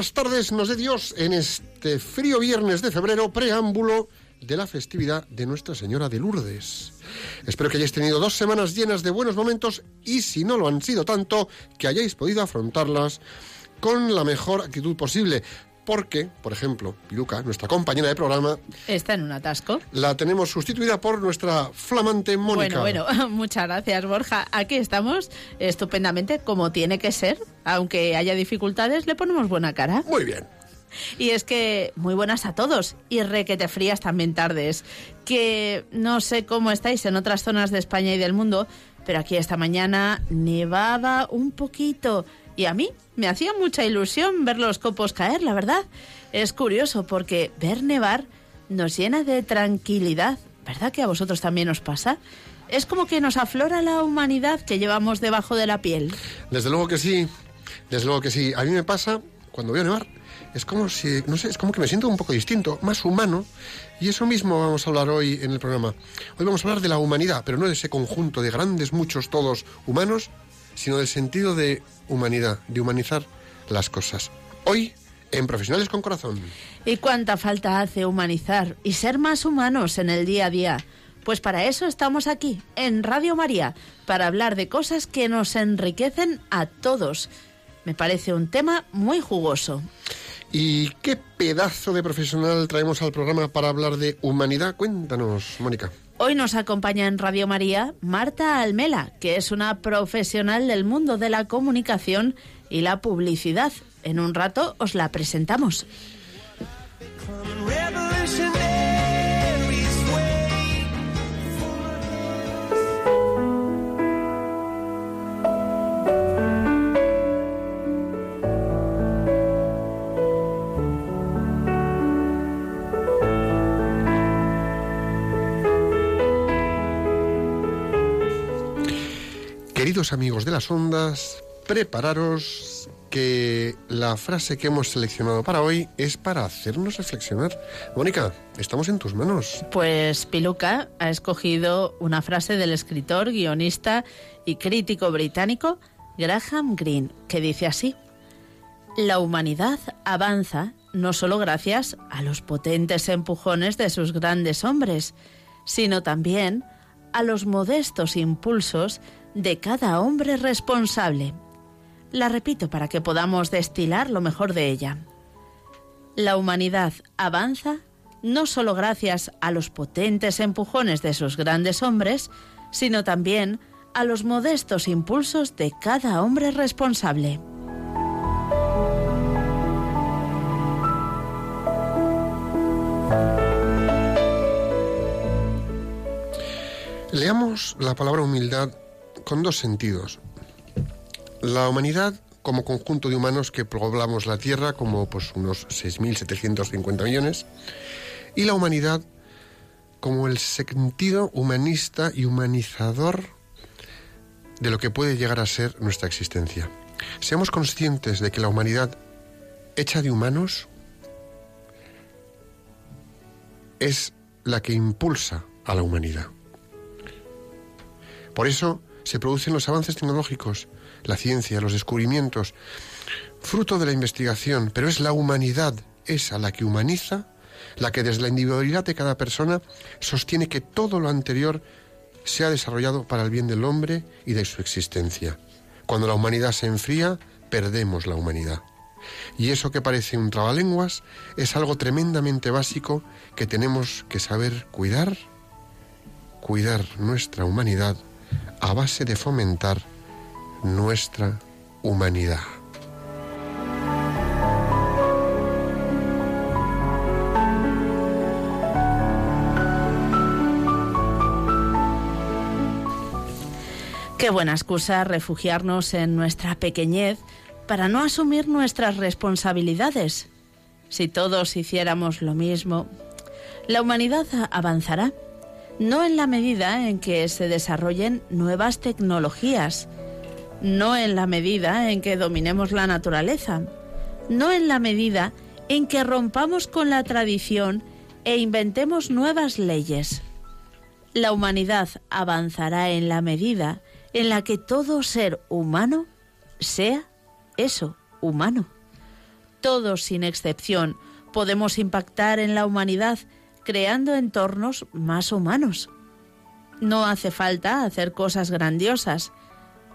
Buenas tardes nos dé Dios en este frío viernes de febrero, preámbulo de la festividad de Nuestra Señora de Lourdes. Espero que hayáis tenido dos semanas llenas de buenos momentos y si no lo han sido tanto, que hayáis podido afrontarlas con la mejor actitud posible porque, por ejemplo, Piluca, nuestra compañera de programa... Está en un atasco. La tenemos sustituida por nuestra flamante Mónica. Bueno, bueno, muchas gracias, Borja. Aquí estamos estupendamente, como tiene que ser. Aunque haya dificultades, le ponemos buena cara. Muy bien. Y es que muy buenas a todos y requete frías también tardes. Que no sé cómo estáis en otras zonas de España y del mundo, pero aquí esta mañana nevaba un poquito y a mí me hacía mucha ilusión ver los copos caer, la verdad. Es curioso porque ver nevar nos llena de tranquilidad. ¿Verdad que a vosotros también os pasa? Es como que nos aflora la humanidad que llevamos debajo de la piel. Desde luego que sí, desde luego que sí. A mí me pasa cuando veo nevar. Es como si, no sé, es como que me siento un poco distinto, más humano. Y eso mismo vamos a hablar hoy en el programa. Hoy vamos a hablar de la humanidad, pero no de ese conjunto de grandes, muchos, todos humanos, sino del sentido de humanidad, de humanizar las cosas. Hoy, en Profesionales con Corazón. ¿Y cuánta falta hace humanizar y ser más humanos en el día a día? Pues para eso estamos aquí, en Radio María, para hablar de cosas que nos enriquecen a todos. Me parece un tema muy jugoso. ¿Y qué pedazo de profesional traemos al programa para hablar de humanidad? Cuéntanos, Mónica. Hoy nos acompaña en Radio María Marta Almela, que es una profesional del mundo de la comunicación y la publicidad. En un rato os la presentamos. Amigos de las ondas, prepararos que la frase que hemos seleccionado para hoy es para hacernos reflexionar. Mónica, estamos en tus manos. Pues Piluca ha escogido una frase del escritor, guionista y crítico británico Graham Greene, que dice así, La humanidad avanza no solo gracias a los potentes empujones de sus grandes hombres, sino también a los modestos impulsos de cada hombre responsable. La repito para que podamos destilar lo mejor de ella. La humanidad avanza no solo gracias a los potentes empujones de sus grandes hombres, sino también a los modestos impulsos de cada hombre responsable. Leamos la palabra humildad con dos sentidos. La humanidad como conjunto de humanos que poblamos la Tierra, como pues unos 6.750 millones, y la humanidad como el sentido humanista y humanizador de lo que puede llegar a ser nuestra existencia. Seamos conscientes de que la humanidad hecha de humanos es la que impulsa a la humanidad. Por eso, se producen los avances tecnológicos, la ciencia, los descubrimientos, fruto de la investigación, pero es la humanidad esa la que humaniza, la que desde la individualidad de cada persona sostiene que todo lo anterior se ha desarrollado para el bien del hombre y de su existencia. Cuando la humanidad se enfría, perdemos la humanidad. Y eso que parece un trabalenguas es algo tremendamente básico que tenemos que saber cuidar, cuidar nuestra humanidad a base de fomentar nuestra humanidad. Qué buena excusa refugiarnos en nuestra pequeñez para no asumir nuestras responsabilidades. Si todos hiciéramos lo mismo, la humanidad avanzará no en la medida en que se desarrollen nuevas tecnologías, no en la medida en que dominemos la naturaleza, no en la medida en que rompamos con la tradición e inventemos nuevas leyes. La humanidad avanzará en la medida en la que todo ser humano sea eso, humano. Todos, sin excepción, podemos impactar en la humanidad creando entornos más humanos. No hace falta hacer cosas grandiosas.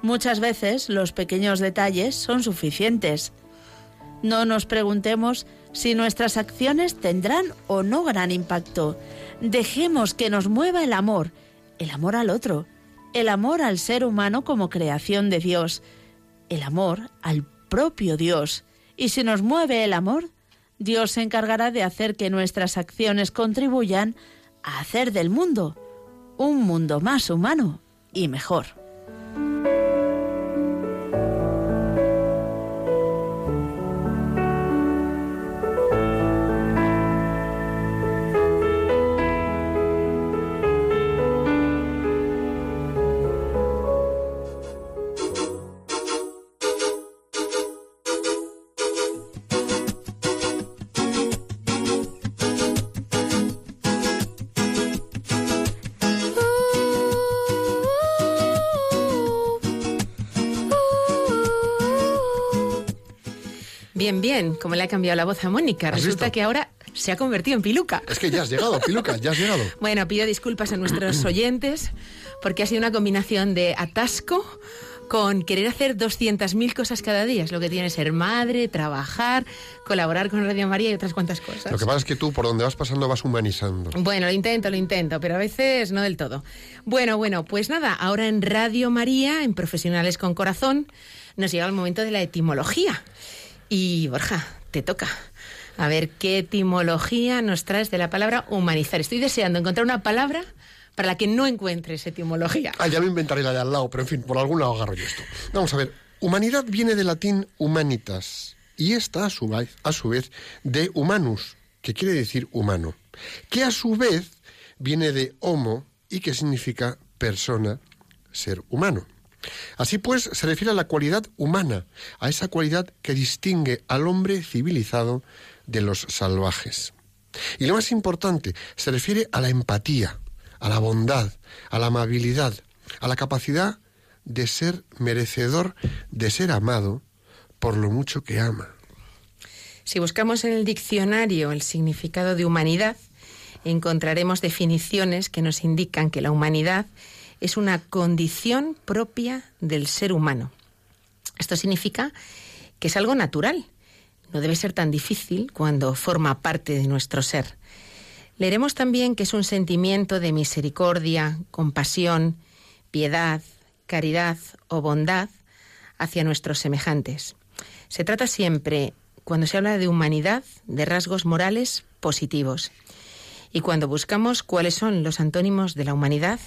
Muchas veces los pequeños detalles son suficientes. No nos preguntemos si nuestras acciones tendrán o no gran impacto. Dejemos que nos mueva el amor, el amor al otro, el amor al ser humano como creación de Dios, el amor al propio Dios. Y si nos mueve el amor, Dios se encargará de hacer que nuestras acciones contribuyan a hacer del mundo un mundo más humano y mejor. Bien, bien, como le ha cambiado la voz a Mónica. Resulta que ahora se ha convertido en piluca. Es que ya has llegado, piluca, ya has llegado. bueno, pido disculpas a nuestros oyentes porque ha sido una combinación de atasco con querer hacer 200.000 cosas cada día. Es lo que tiene ser madre, trabajar, colaborar con Radio María y otras cuantas cosas. Lo que pasa es que tú por donde vas pasando vas humanizando. Bueno, lo intento, lo intento, pero a veces no del todo. Bueno, bueno, pues nada, ahora en Radio María, en Profesionales con Corazón, nos llega el momento de la etimología. Y Borja, te toca. A ver qué etimología nos traes de la palabra humanizar. Estoy deseando encontrar una palabra para la que no encuentres etimología. Ah, ya me inventaré la de al lado, pero en fin, por algún lado agarro yo esto. Vamos a ver, humanidad viene del latín humanitas y esta a su a su vez de humanus, que quiere decir humano, que a su vez viene de homo y que significa persona, ser humano. Así pues, se refiere a la cualidad humana, a esa cualidad que distingue al hombre civilizado de los salvajes. Y lo más importante, se refiere a la empatía, a la bondad, a la amabilidad, a la capacidad de ser merecedor de ser amado por lo mucho que ama. Si buscamos en el diccionario el significado de humanidad, encontraremos definiciones que nos indican que la humanidad es una condición propia del ser humano. Esto significa que es algo natural. No debe ser tan difícil cuando forma parte de nuestro ser. Leeremos también que es un sentimiento de misericordia, compasión, piedad, caridad o bondad hacia nuestros semejantes. Se trata siempre, cuando se habla de humanidad, de rasgos morales positivos. Y cuando buscamos cuáles son los antónimos de la humanidad,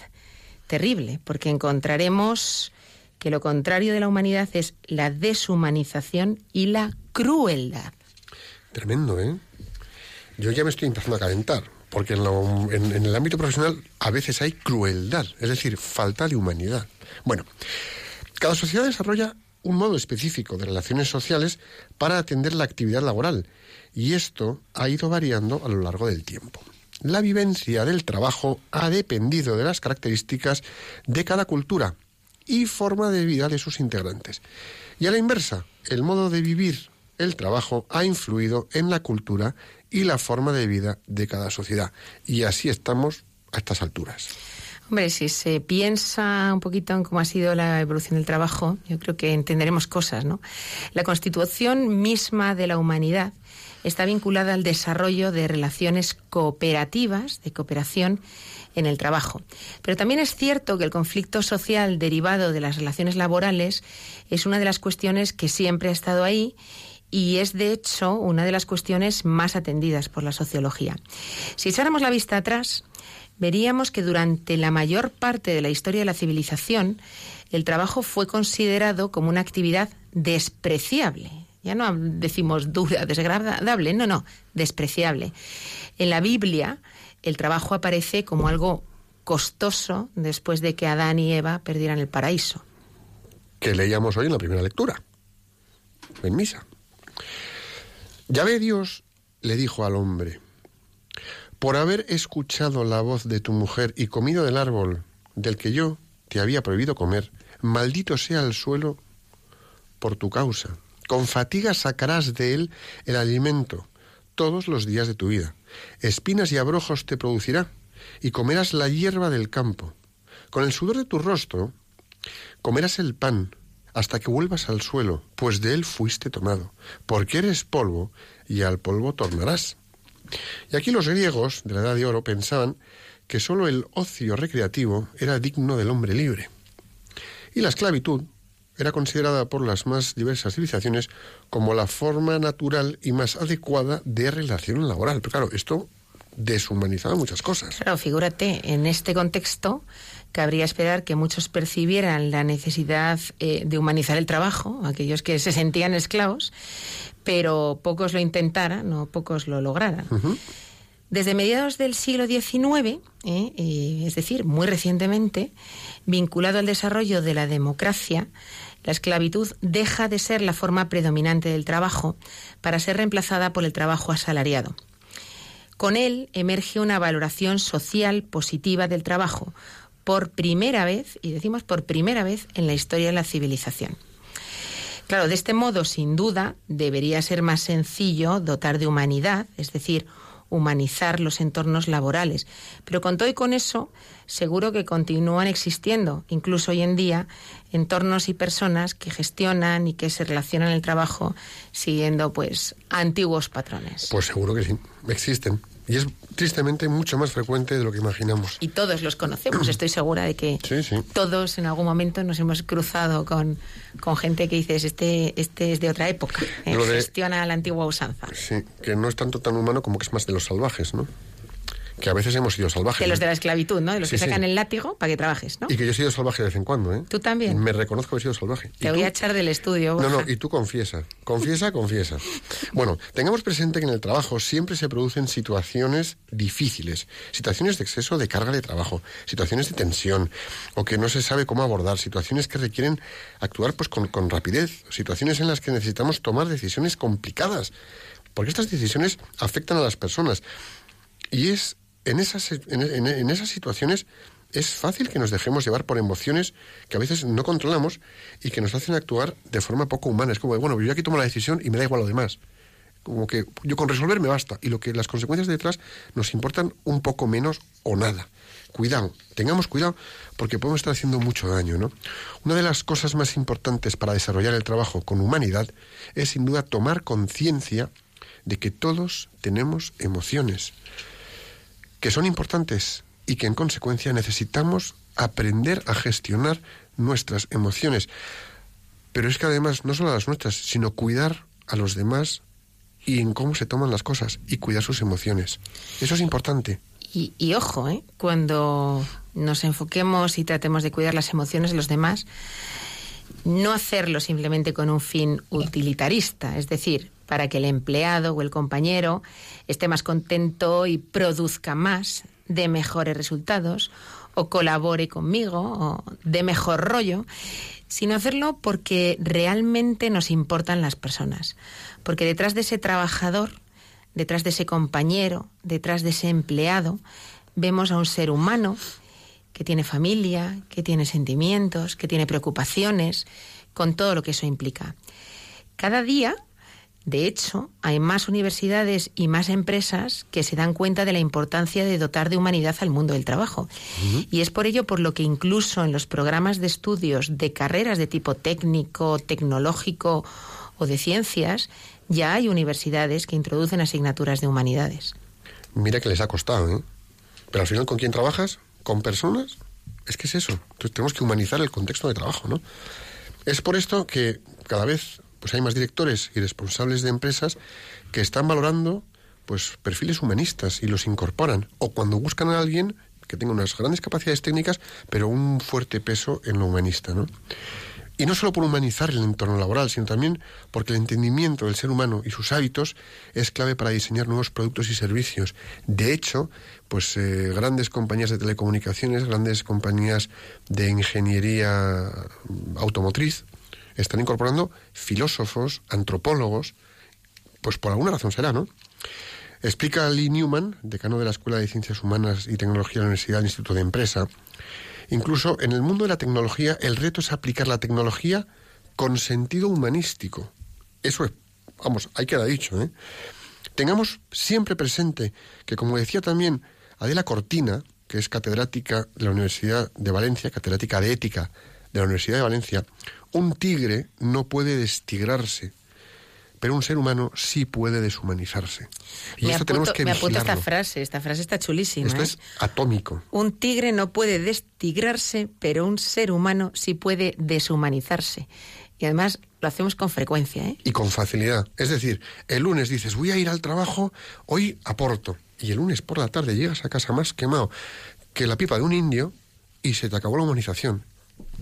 terrible, porque encontraremos que lo contrario de la humanidad es la deshumanización y la crueldad. Tremendo, ¿eh? Yo ya me estoy empezando a calentar, porque en, en el ámbito profesional a veces hay crueldad, es decir, falta de humanidad. Bueno, cada sociedad desarrolla un modo específico de relaciones sociales para atender la actividad laboral, y esto ha ido variando a lo largo del tiempo. La vivencia del trabajo ha dependido de las características de cada cultura y forma de vida de sus integrantes. Y a la inversa, el modo de vivir el trabajo ha influido en la cultura y la forma de vida de cada sociedad. Y así estamos a estas alturas. Hombre, si se piensa un poquito en cómo ha sido la evolución del trabajo, yo creo que entenderemos cosas, ¿no? La constitución misma de la humanidad está vinculada al desarrollo de relaciones cooperativas, de cooperación en el trabajo. Pero también es cierto que el conflicto social derivado de las relaciones laborales es una de las cuestiones que siempre ha estado ahí y es de hecho una de las cuestiones más atendidas por la sociología. Si echáramos la vista atrás, veríamos que durante la mayor parte de la historia de la civilización, el trabajo fue considerado como una actividad despreciable. Ya no decimos dura, desagradable, no, no, despreciable. En la Biblia, el trabajo aparece como algo costoso después de que Adán y Eva perdieran el paraíso. Que leíamos hoy en la primera lectura, en misa. Ya ve Dios le dijo al hombre, por haber escuchado la voz de tu mujer y comido del árbol del que yo te había prohibido comer, maldito sea el suelo por tu causa. Con fatiga sacarás de él el alimento todos los días de tu vida. Espinas y abrojos te producirá, y comerás la hierba del campo. Con el sudor de tu rostro comerás el pan hasta que vuelvas al suelo, pues de él fuiste tomado, porque eres polvo, y al polvo tornarás. Y aquí los griegos de la Edad de Oro pensaban que sólo el ocio recreativo era digno del hombre libre. Y la esclavitud era considerada por las más diversas civilizaciones como la forma natural y más adecuada de relación laboral. Pero claro, esto deshumanizaba muchas cosas. Claro, figúrate, en este contexto cabría esperar que muchos percibieran la necesidad eh, de humanizar el trabajo, aquellos que se sentían esclavos, pero pocos lo intentaran o pocos lo lograran. Desde mediados del siglo XIX, eh, eh, es decir, muy recientemente, vinculado al desarrollo de la democracia, la esclavitud deja de ser la forma predominante del trabajo para ser reemplazada por el trabajo asalariado. Con él emerge una valoración social positiva del trabajo, por primera vez, y decimos por primera vez en la historia de la civilización. Claro, de este modo, sin duda, debería ser más sencillo dotar de humanidad, es decir, humanizar los entornos laborales. Pero con todo y con eso, seguro que continúan existiendo, incluso hoy en día, entornos y personas que gestionan y que se relacionan el trabajo siguiendo pues antiguos patrones. Pues seguro que sí, existen. Y es tristemente mucho más frecuente de lo que imaginamos. Y todos los conocemos, estoy segura de que todos en algún momento nos hemos cruzado con, con gente que dices, este, este es de otra época, eh, gestiona la antigua usanza. Sí, que no es tanto tan humano como que es más de los salvajes, ¿no? Que a veces hemos sido salvajes. De los de la esclavitud, ¿no? De los que sacan el látigo para que trabajes, ¿no? Y que yo he sido salvaje de vez en cuando, ¿eh? Tú también. Me reconozco que he sido salvaje. Te voy a echar del estudio. No, no, y tú confiesa. Confiesa, confiesa. Bueno, tengamos presente que en el trabajo siempre se producen situaciones difíciles, situaciones de exceso de carga de trabajo, situaciones de tensión, o que no se sabe cómo abordar, situaciones que requieren actuar pues con, con rapidez, situaciones en las que necesitamos tomar decisiones complicadas, porque estas decisiones afectan a las personas. Y es en esas, en, esas situaciones es fácil que nos dejemos llevar por emociones que a veces no controlamos y que nos hacen actuar de forma poco humana. Es como, bueno, yo aquí tomo la decisión y me da igual lo demás. Como que yo con resolver me basta y lo que las consecuencias de detrás nos importan un poco menos o nada. Cuidado, tengamos cuidado porque podemos estar haciendo mucho daño, ¿no? Una de las cosas más importantes para desarrollar el trabajo con humanidad es sin duda tomar conciencia de que todos tenemos emociones que son importantes y que en consecuencia necesitamos aprender a gestionar nuestras emociones. Pero es que además no solo las nuestras, sino cuidar a los demás y en cómo se toman las cosas y cuidar sus emociones. Eso es importante. Y, ojo, ¿eh? cuando nos enfoquemos y tratemos de cuidar las emociones de los demás, no hacerlo simplemente con un fin utilitarista, es decir, para que el empleado o el compañero esté más contento y produzca más, de mejores resultados, o colabore conmigo, o de mejor rollo, sino hacerlo porque realmente nos importan las personas. Porque detrás de ese trabajador, detrás de ese compañero, detrás de ese empleado, vemos a un ser humano que tiene familia, que tiene sentimientos, que tiene preocupaciones, con todo lo que eso implica. Cada día de hecho, hay más universidades y más empresas que se dan cuenta de la importancia de dotar de humanidad al mundo del trabajo. Y es por ello por lo que incluso en los programas de estudios de carreras de tipo técnico, tecnológico o de ciencias, ya hay universidades que introducen asignaturas de humanidades. Mira que les ha costado, ¿eh? Pero al final, ¿con quién trabajas? ¿Con personas? Es que es eso. Entonces tenemos que humanizar el contexto de trabajo, ¿no? Es por esto que cada vez pues hay más directores y responsables de empresas que están valorando pues perfiles humanistas y los incorporan o cuando buscan a alguien que tenga unas grandes capacidades técnicas, pero un fuerte peso en lo humanista, ¿no? Y no solo por humanizar el entorno laboral, sino también porque el entendimiento del ser humano y sus hábitos es clave para diseñar nuevos productos y servicios. De hecho, pues eh, grandes compañías de telecomunicaciones, grandes compañías de ingeniería automotriz, están incorporando filósofos, antropólogos, pues por alguna razón será, ¿no? Explica Lee Newman, decano de la Escuela de Ciencias Humanas y Tecnología de la Universidad del Instituto de Empresa, Incluso en el mundo de la tecnología, el reto es aplicar la tecnología con sentido humanístico. Eso es, vamos, hay queda dicho, ¿eh? Tengamos siempre presente que, como decía también Adela Cortina, que es catedrática de la Universidad de Valencia, catedrática de ética de la Universidad de Valencia, un tigre no puede destigrarse, pero un ser humano sí puede deshumanizarse. Y me esto tenemos que Me apunto esta frase, esta frase está chulísima. Esto es ¿eh? atómico. Un tigre no puede destigrarse, pero un ser humano sí puede deshumanizarse. Y además lo hacemos con frecuencia. ¿eh? Y con facilidad. Es decir, el lunes dices, voy a ir al trabajo, hoy aporto. Y el lunes por la tarde llegas a casa más quemado que la pipa de un indio y se te acabó la humanización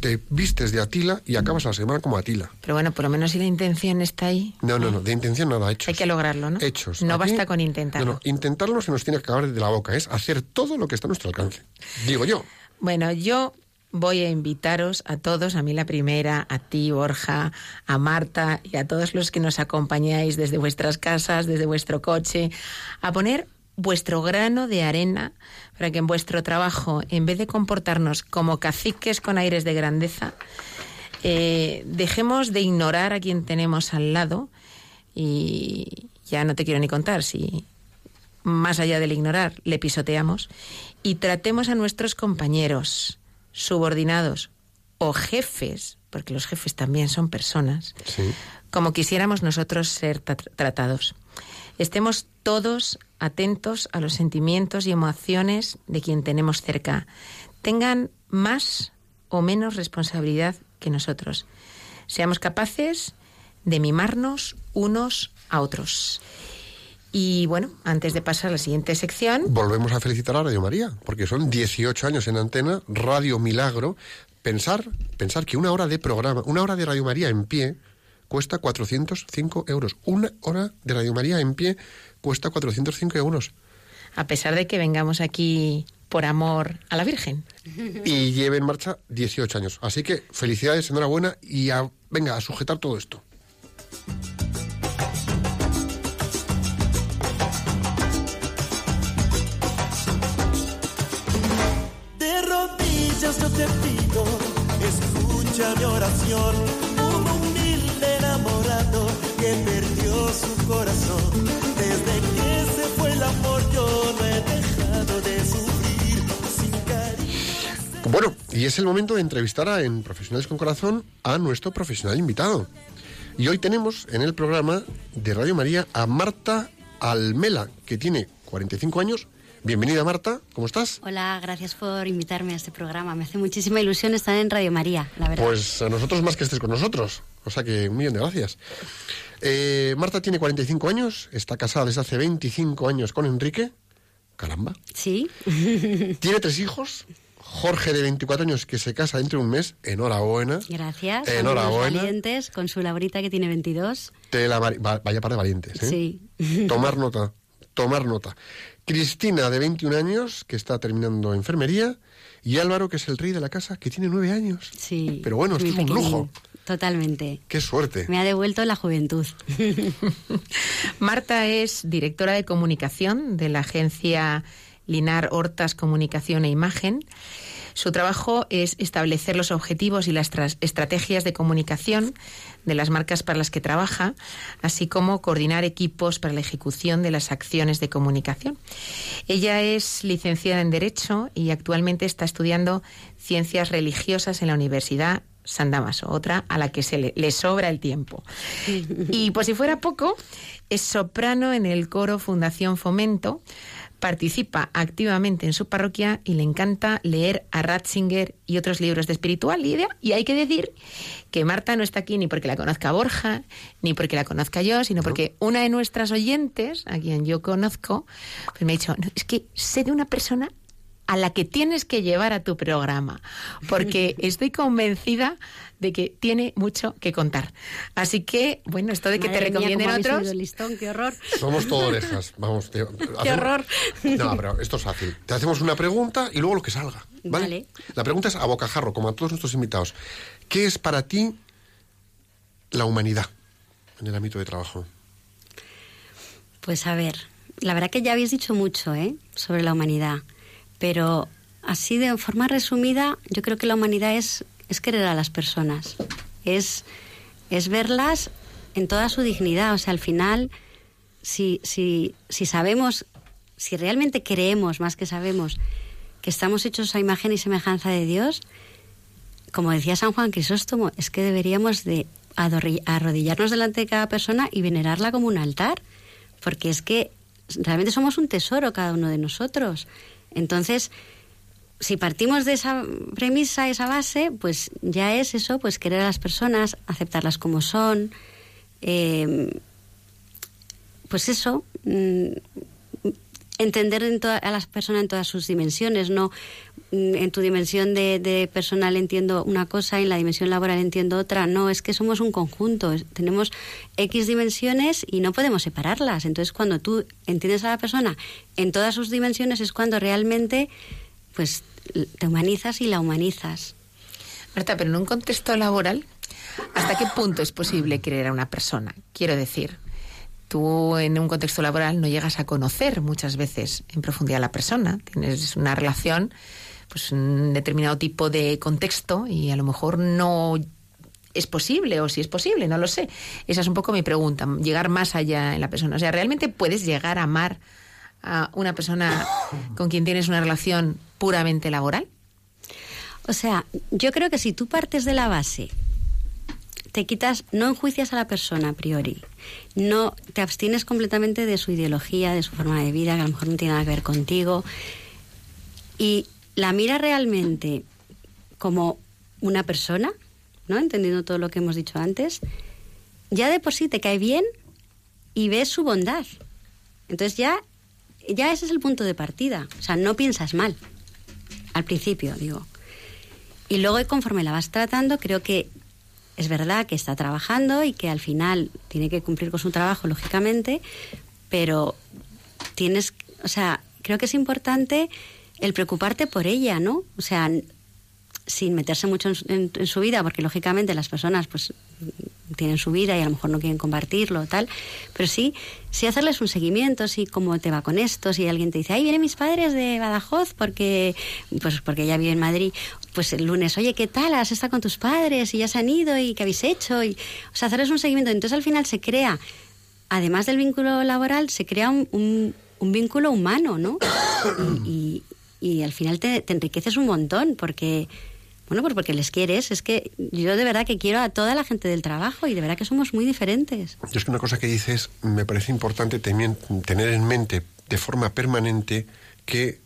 te vistes de Atila y acabas la semana como Atila. Pero bueno, por lo menos si la intención está ahí. No, no, no, de intención nada, hechos. Hay que lograrlo, ¿no? Hechos. No basta con intentarlo. No, no, intentarlo se nos tiene que acabar de la boca, es hacer todo lo que está a nuestro alcance. Digo yo. Bueno, yo voy a invitaros a todos, a mí la primera, a ti, Borja, a Marta y a todos los que nos acompañáis desde vuestras casas, desde vuestro coche, a poner vuestro grano de arena para que en vuestro trabajo, en vez de comportarnos como caciques con aires de grandeza, eh, dejemos de ignorar a quien tenemos al lado y ya no te quiero ni contar si más allá del ignorar le pisoteamos y tratemos a nuestros compañeros, subordinados o jefes, porque los jefes también son personas, como quisiéramos nosotros ser tratados. Estemos todos atentos a los sentimientos y emociones de quien tenemos cerca. Tengan más o menos responsabilidad que nosotros. Seamos capaces de mimarnos unos a otros. Y bueno, antes de pasar a la siguiente sección. Volvemos a felicitar a Radio María, porque son 18 años en antena, Radio Milagro. Pensar, pensar que una hora de programa, una hora de Radio María en pie, cuesta 405 euros. Una hora de Radio María en pie cuesta 405 euros. A pesar de que vengamos aquí por amor a la Virgen. Y lleve en marcha 18 años. Así que felicidades, enhorabuena y a, venga a sujetar todo esto. De rodillas yo te pido, escucha mi oración que perdió su corazón. Desde que se fue el amor yo no he dejado de sufrir sin cariño. Bueno, y es el momento de entrevistar a, en Profesionales con Corazón a nuestro profesional invitado. Y hoy tenemos en el programa de Radio María a Marta Almela, que tiene 45 años Bienvenida Marta, ¿cómo estás? Hola, gracias por invitarme a este programa. Me hace muchísima ilusión estar en Radio María, la verdad. Pues a nosotros más que estés con nosotros, o sea que un millón de gracias. Eh, Marta tiene 45 años, está casada desde hace 25 años con Enrique. Caramba. Sí. Tiene tres hijos. Jorge de 24 años que se casa dentro de un mes. Enhorabuena. Gracias. Enhorabuena. valientes con su Laurita que tiene 22. vaya par de valientes. ¿eh? Sí. Tomar nota. Tomar nota. Cristina, de 21 años, que está terminando enfermería, y Álvaro, que es el rey de la casa, que tiene 9 años. Sí. Pero bueno, esto es un lujo. Totalmente. Qué suerte. Me ha devuelto la juventud. Marta es directora de comunicación de la agencia Linar Hortas Comunicación e Imagen. Su trabajo es establecer los objetivos y las estrategias de comunicación de las marcas para las que trabaja, así como coordinar equipos para la ejecución de las acciones de comunicación. Ella es licenciada en Derecho y actualmente está estudiando Ciencias Religiosas en la Universidad San Damaso, otra a la que se le, le, sobra el tiempo. Y por si fuera poco, es soprano en el coro Fundación Fomento, participa activamente en su parroquia y le encanta leer a Ratzinger y otros libros de espiritualidad. Y hay que decir que Marta no está aquí ni porque la conozca Borja, ni porque la conozca yo, sino porque una de nuestras oyentes, a quien yo conozco, pues me ha dicho, es que sé de una persona a la que tienes que llevar a tu programa, porque estoy convencida de que tiene mucho que contar. Así que, bueno, esto de que Madre te mía, recomienden otros... listón, qué horror. Somos todo orejas. Vamos, tío. ¡Qué horror! No, pero esto es fácil. Te hacemos una pregunta y luego lo que salga. ¿vale? Vale. La pregunta es a bocajarro, como a todos nuestros invitados. ¿Qué es para ti la humanidad en el ámbito de trabajo? Pues a ver, la verdad que ya habéis dicho mucho ¿eh? sobre la humanidad, pero así de forma resumida, yo creo que la humanidad es, es querer a las personas, es, es verlas en toda su dignidad. O sea, al final, si, si, si sabemos, si realmente creemos más que sabemos que estamos hechos a imagen y semejanza de Dios, como decía San Juan Crisóstomo, es que deberíamos de arrodillarnos delante de cada persona y venerarla como un altar, porque es que realmente somos un tesoro cada uno de nosotros. Entonces, si partimos de esa premisa, esa base, pues ya es eso, pues querer a las personas, aceptarlas como son, eh, pues eso, mm, entender a las personas en todas sus dimensiones, no en tu dimensión de, personal entiendo una cosa y en la dimensión laboral entiendo otra. No, es que somos un conjunto, tenemos X dimensiones y no podemos separarlas. Entonces, cuando tú entiendes a la persona en todas sus dimensiones es cuando realmente pues te humanizas y la humanizas. Marta, pero en un contexto laboral, ¿hasta qué punto es posible querer a una persona? Quiero decir, tú en un contexto laboral no llegas a conocer muchas veces en profundidad a la persona, tienes una relación, pues un determinado tipo de contexto y a lo mejor no es posible o si es posible, no lo sé. Esa es un poco mi pregunta, llegar más allá en la persona. O sea, ¿realmente puedes llegar a amar a una persona con quien tienes una relación puramente laboral? O sea, yo creo que si tú partes de la base, te quitas, no enjuicias a la persona a priori, no te abstienes completamente de su ideología, de su forma de vida, que a lo mejor no tiene nada que ver contigo, y la miras realmente como una persona, ¿no? Entendiendo todo lo que hemos dicho antes, ya de por sí te cae bien y ves su bondad. Entonces ya, ya ese es el punto de partida. O sea, no piensas mal. Al principio, digo. Y luego, conforme la vas tratando, creo que es verdad que está trabajando y que al final tiene que cumplir con su trabajo, lógicamente, pero tienes, o sea, creo que es importante el preocuparte por ella, ¿no? O sea, sin meterse mucho en, su- vida, porque lógicamente las personas pues tienen su vida y a lo mejor no quieren compartirlo tal, pero sí, sí hacerles un seguimiento, sí cómo te va con esto, si alguien te dice, ay, vienen mis padres de Badajoz porque pues porque ella vive en Madrid, pues el lunes, oye, ¿qué tal? ¿Has estado con tus padres y ya se han ido y qué habéis hecho? Y, o sea, hacerles un seguimiento. Entonces al final se crea, además del vínculo laboral, se crea un, un- vínculo humano, ¿no? Y- y al final te, enriqueces un montón porque... Bueno, pues porque les quieres. Es que yo de verdad que quiero a toda la gente del trabajo y de verdad que somos muy diferentes. Yo es que una cosa que dices me parece importante también tener en mente de forma permanente que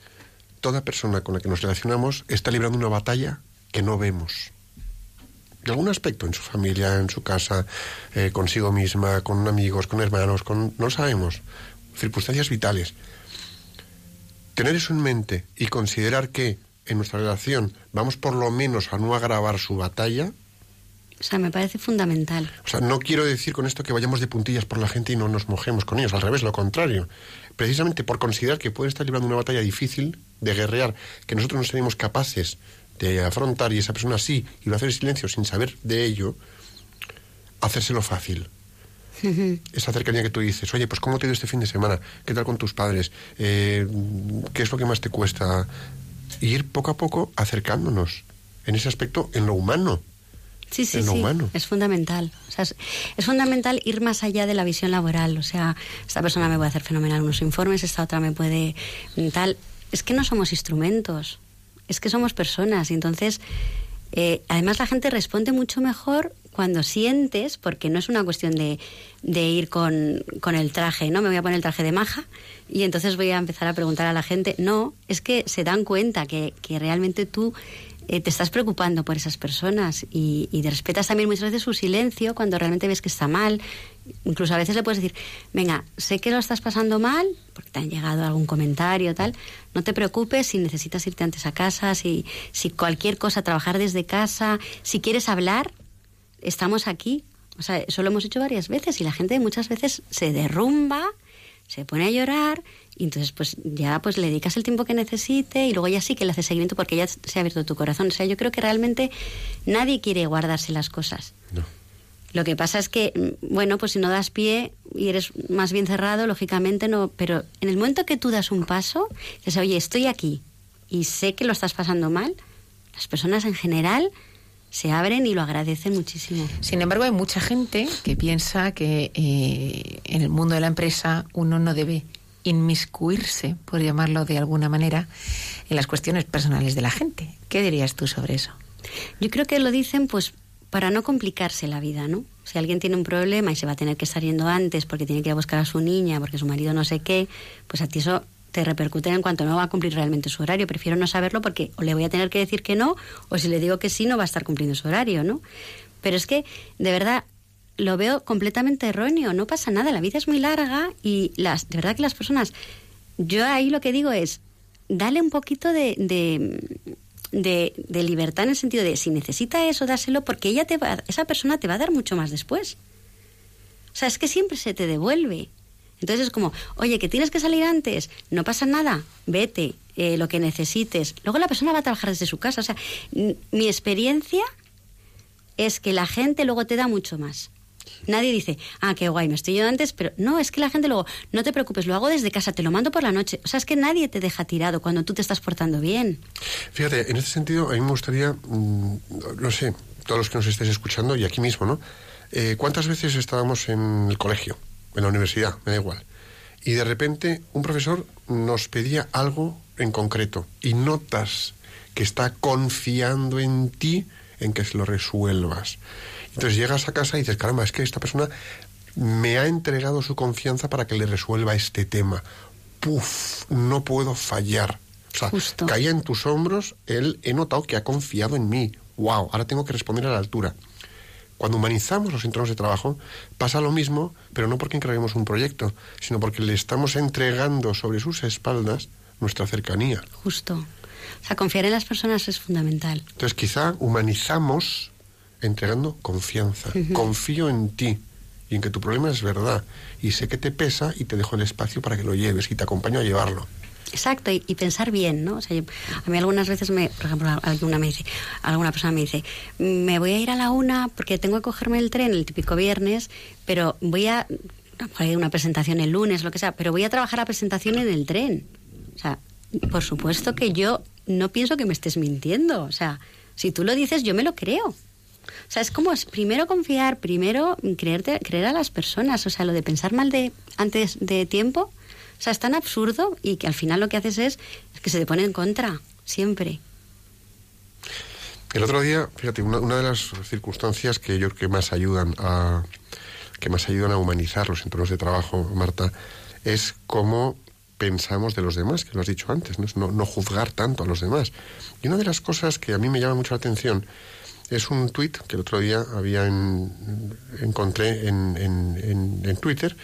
toda persona con la que nos relacionamos está librando una batalla que no vemos. De algún aspecto, en su familia, en su casa, eh, consigo misma, con amigos, con hermanos, con no sabemos. Circunstancias vitales. Tener eso en mente y considerar que en nuestra relación vamos por lo menos a no agravar su batalla, O sea, me parece fundamental. o sea, no quiero decir con esto que vayamos de puntillas por la gente y no nos mojemos con ellos, al revés, lo contrario. Precisamente por considerar que pueden estar librando una batalla difícil de guerrear, que nosotros no seremos capaces de afrontar y esa persona sí, y lo hace en silencio sin saber de ello, hacérselo fácil. Esa cercanía que tú dices, oye, pues ¿cómo te ha ido este fin de semana? ¿Qué tal con tus padres? Eh, ¿Qué es lo que más te cuesta? Y ir poco a poco acercándonos en ese aspecto, en lo humano. Sí, sí, en lo sí. humano. Es fundamental. O sea, es, es fundamental ir más allá de la visión laboral. O sea, esta persona me puede hacer fenomenal unos informes, esta otra me puede mm, tal. Es que no somos instrumentos, es que somos personas. Y entonces, eh, además la gente responde mucho mejor cuando sientes, porque no es una cuestión de, de ir con, con el traje, ¿no? Me voy a poner el traje de maja y entonces voy a empezar a preguntar a la gente. No, es que se dan cuenta que, que realmente tú eh, te estás preocupando por esas personas y, y respetas también muchas veces su silencio cuando realmente ves que está mal. Incluso a veces le puedes decir, venga, sé que lo estás pasando mal, porque te han llegado algún comentario tal, no te preocupes si necesitas irte antes a casa, si, si cualquier cosa, trabajar desde casa, si quieres hablar, estamos aquí. O sea, eso lo hemos hecho varias veces y la gente muchas veces se derrumba, se pone a llorar y entonces pues ya pues le dedicas el tiempo que necesite y luego ya sí que le haces seguimiento porque ya se ha abierto tu corazón. O sea, yo creo que realmente nadie quiere guardarse las cosas. No. Lo que pasa es que, mm, bueno, pues si no das pie y eres más bien cerrado, lógicamente no. Pero en el momento que tú das un paso, dices, oye, estoy aquí y sé que lo estás pasando mal, las personas en general se abren y lo agradecen muchísimo. Sin embargo, hay mucha gente que piensa que eh, en el mundo de la empresa uno no debe inmiscuirse, por llamarlo de alguna manera, en las cuestiones personales de la gente. ¿Qué dirías tú sobre eso? Yo creo que lo dicen pues para no complicarse la vida, ¿no? Si alguien tiene un problema y se va a tener que estar yendo antes porque tiene que ir a buscar a su niña, porque su marido no sé qué, pues a ti eso te repercute en cuanto no va a cumplir realmente su horario. Prefiero no saberlo porque o le voy a tener que decir que no, o si le digo que sí, no va a estar cumpliendo su horario, ¿no? Pero es que, de verdad, lo veo completamente erróneo. No pasa nada, la vida es muy larga y las, de verdad que las personas. Yo ahí lo que digo es, dale un poquito de, de, de- de libertad en el sentido de si necesita eso, dáselo, porque ella te va, esa persona te va a dar mucho más después. O sea, es que siempre se te devuelve. Entonces es como, oye, que tienes que salir antes, no pasa nada, vete, eh, lo que necesites. Luego la persona va a trabajar desde su casa. O sea, mi experiencia es que la gente luego te da mucho más. Nadie dice, ah, qué guay, me estoy yendo antes, pero no, es que la gente luego, no te preocupes, lo hago desde casa, te lo mando por la noche. O sea, es que nadie te deja tirado cuando tú te estás portando bien. Fíjate, en este sentido, a mí me gustaría, mm, no sé, todos los que nos estéis escuchando y aquí mismo, ¿no? Eh, ¿Cuántas veces estábamos en el colegio, en la universidad, me da igual? Y de repente un profesor nos pedía algo en concreto y notas que está confiando en ti en que se lo resuelvas. Entonces llegas a casa y dices, caramba, es que esta persona me ha entregado su confianza para que le resuelva este tema. Puf, no puedo fallar. O sea, Justo. caía en tus hombros, él he notado que ha confiado en mí. Wow, ahora tengo que responder a la altura. Cuando humanizamos los entornos de trabajo, pasa lo mismo, pero no porque encarguemos un proyecto, sino porque le estamos entregando sobre sus espaldas nuestra cercanía. Justo. O sea, confiar en las personas es fundamental. Entonces, quizá humanizamos entregando confianza. Confío en ti y en que tu problema es verdad. Y sé que te pesa y te dejo el espacio para que lo lleves y te acompaño a llevarlo. Exacto, y, pensar bien, ¿no? O sea, yo- a mí algunas veces, me, por ejemplo, alguna, me dice, alguna persona me dice, me voy a ir a la una porque tengo que cogerme el tren el típico viernes, pero voy a, hay una presentación el lunes, lo que sea, pero voy a trabajar la presentación en el tren. O sea, por supuesto que yo no pienso que me estés mintiendo. O sea, si tú lo dices, yo me lo creo. O sea, es como es primero confiar, primero creerte, creer a las personas. O sea, lo de pensar mal de antes de tiempo, o sea, es tan absurdo y que al final lo que haces es, que se te pone en contra, siempre. El otro día, fíjate, una, de las circunstancias que yo creo que más ayudan a que más ayudan a humanizar los entornos de trabajo, Marta, es cómo pensamos de los demás, que lo has dicho antes, ¿no? No, juzgar tanto a los demás. Y una de las cosas que a mí me llama mucho la atención es un tuit que el otro día había en- encontré en, en- en- en Twitter,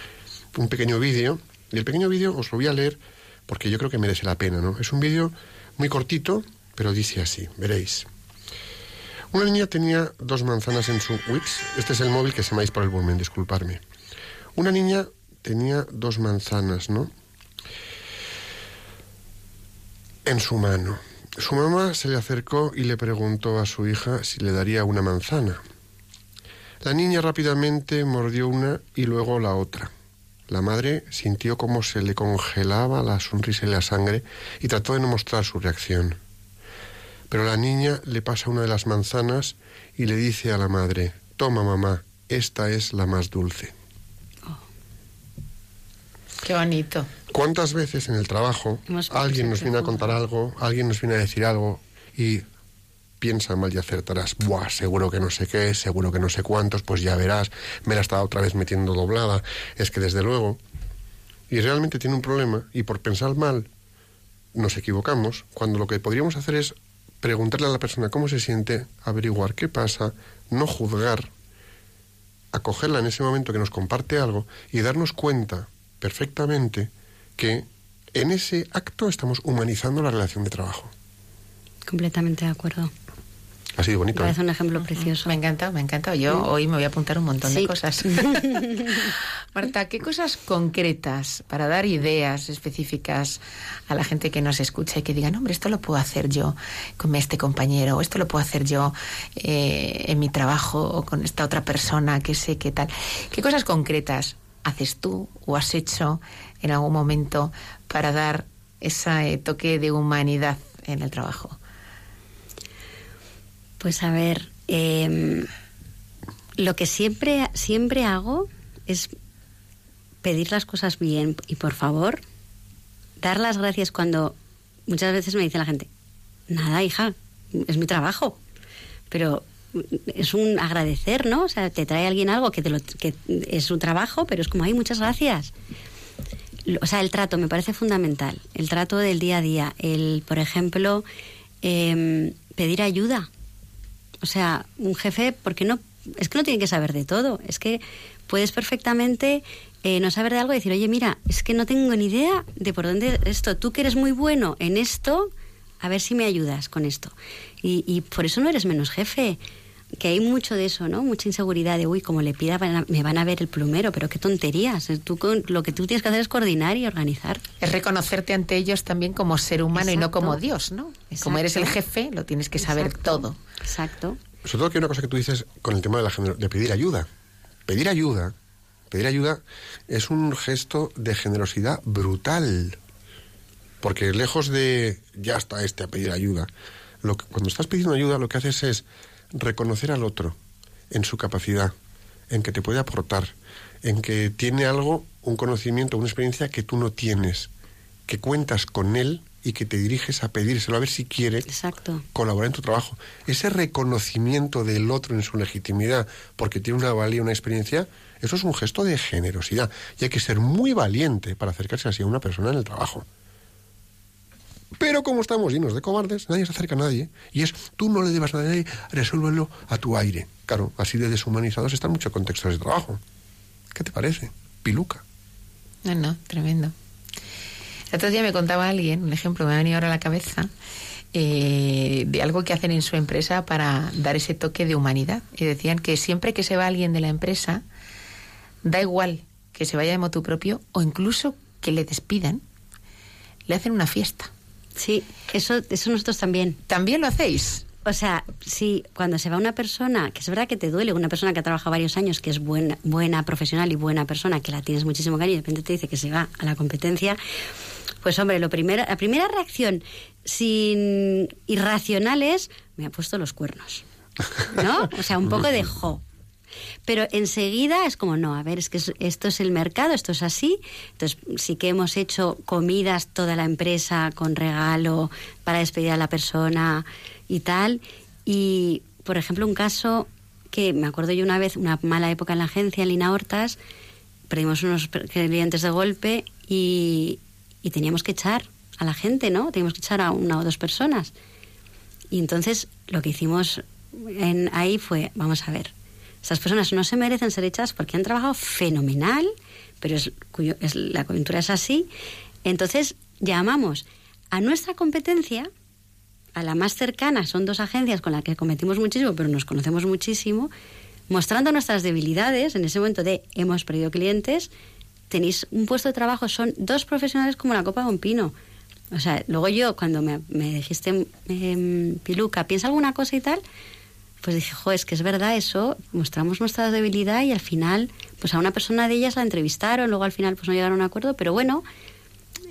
un pequeño vídeo, el pequeño vídeo os lo voy a leer porque yo creo que merece la pena, ¿no? Es un vídeo muy cortito, pero dice así, veréis. Una niña tenía dos manzanas en su Wix. Este es el móvil que se me ha por el volumen, disculparme. Una niña tenía dos manzanas, ¿no? En su mano. Su mamá se le acercó y le preguntó a su hija si le daría una manzana. La niña rápidamente mordió una y luego la otra. La madre sintió como se le congelaba la sonrisa y la sangre y trató de no mostrar su reacción. Pero la niña le pasa una de las manzanas y le dice a la madre, toma mamá, esta es la más dulce. Qué bonito. ¿Cuántas veces en el trabajo alguien nos viene a contar algo, alguien nos viene a decir algo y piensa mal y acertarás, buah, seguro que no sé qué, seguro que no sé cuántos, pues ya verás, me la estaba otra vez metiendo doblada, es que desde luego, y realmente tiene un problema y por pensar mal nos equivocamos, cuando lo que podríamos hacer es preguntarle a la persona cómo se siente, averiguar qué pasa, no juzgar, acogerla en ese momento que nos comparte algo y darnos cuenta perfectamente que en ese acto estamos humanizando la relación de trabajo. Completamente de acuerdo. Ha sido bonito. Me ¿eh? parece un ejemplo precioso. Me ha encantado, me ha encantado. Yo hoy me voy a apuntar un montón de cosas. Marta, ¿qué cosas concretas para dar ideas específicas a la gente que nos escucha y que digan, hombre, esto lo puedo hacer yo con este compañero, o esto lo puedo hacer yo eh, en mi trabajo o con esta otra persona que sé qué tal? ¿Qué cosas concretas haces tú o has hecho en algún momento para dar ese toque de humanidad en el trabajo? Pues a ver, eh, lo que siempre, siempre hago es pedir las cosas bien y por favor, dar las gracias cuando muchas veces me dice la gente, nada, hija, es mi trabajo. Pero es un agradecer, ¿no? O sea, te trae alguien algo que, te lo, que es su trabajo, pero es como, ay, muchas gracias. O sea, el trato me parece fundamental. El trato del día a día. El, por ejemplo, em, pedir ayuda. O sea, un jefe, porque no, es que no tiene que saber de todo. Es que puedes perfectamente eh, no saber de algo y decir, oye, mira, es que no tengo ni idea de por dónde esto. Tú que eres muy bueno en esto, a ver si me ayudas con esto. Y, y por eso no eres menos jefe. Que hay mucho de eso, ¿no? Mucha inseguridad de, uy, como le pida, van a- me van a ver el plumero, pero qué tonterías. Tú con- lo que tú tienes que hacer es coordinar y organizar. Es reconocerte ante ellos también como ser humano y no como Dios, ¿no? Como eres el jefe, lo tienes que saber Exacto. todo. Exacto. Sobre todo que hay una cosa que tú dices con el tema de, la gener- de pedir ayuda. Pedir ayuda, pedir ayuda es un gesto de generosidad brutal. Porque lejos de ya está este a pedir ayuda, lo que- cuando estás pidiendo ayuda lo que haces es reconocer al otro en su capacidad, en que te puede aportar, en que tiene algo, un conocimiento, una experiencia que tú no tienes, que cuentas con él y que te diriges a pedírselo a ver si quiere Exacto. colaborar en tu trabajo. Ese reconocimiento del otro en su legitimidad, porque tiene una valía, una experiencia, eso es un gesto de generosidad. Y hay que ser muy valiente para acercarse así a una persona en el trabajo. Pero como estamos llenos de cobardes, nadie se acerca a nadie. Y es, tú no le debas nada a nadie, resuélvelo a tu aire. Claro, así de deshumanizados están muchos contextos de trabajo. ¿Qué te parece? Piluca. No, tremendo. El otro día me contaba alguien, un ejemplo me ha venido ahora a la cabeza, eh, de algo que hacen en su empresa para dar ese toque de humanidad. Y decían que siempre que se va alguien de la empresa, da igual que se vaya de motu propio o incluso que le despidan, le hacen una fiesta. Sí, eso, eso nosotros también. ¿También lo hacéis? O sea, sí, cuando se va una persona, que es verdad que te duele, una persona que ha trabajado varios años, que es buena, buena profesional y buena persona, que la tienes muchísimo cariño, y de repente te dice que se va a la competencia, pues hombre, lo primero, la primera reacción sin irracional es, me ha puesto los cuernos. ¿No? O sea, un poco de jo. Pero enseguida es como, no, a ver, es que es- esto es el mercado, esto es así. Entonces, sí que hemos hecho comidas toda la empresa con regalo para despedir a la persona y tal. Y, por ejemplo, un caso que me acuerdo yo una vez, una mala época en la agencia, en Lina Hortas, perdimos unos clientes de golpe y, y teníamos que echar a la gente, ¿no? Teníamos que echar a una o dos personas. Y entonces lo que hicimos en, ahí fue, vamos a ver, estas personas no se merecen ser hechas porque han trabajado fenomenal, pero cuyo, es, la coyuntura es así. Entonces llamamos a nuestra competencia, a la más cercana, son dos agencias con las que cometimos muchísimo, pero nos conocemos muchísimo, mostrando nuestras debilidades en ese momento de hemos perdido clientes, tenéis un puesto de trabajo, son dos profesionales como la copa de un pino. O sea, luego yo, cuando me, me dijiste, em, Piluca, ¿piensa alguna cosa y tal? Pues dije, jo, es que es verdad eso, mostramos nuestra debilidad y al final, pues a una persona de ellas la entrevistaron, luego al final pues no llegaron a un acuerdo, pero bueno,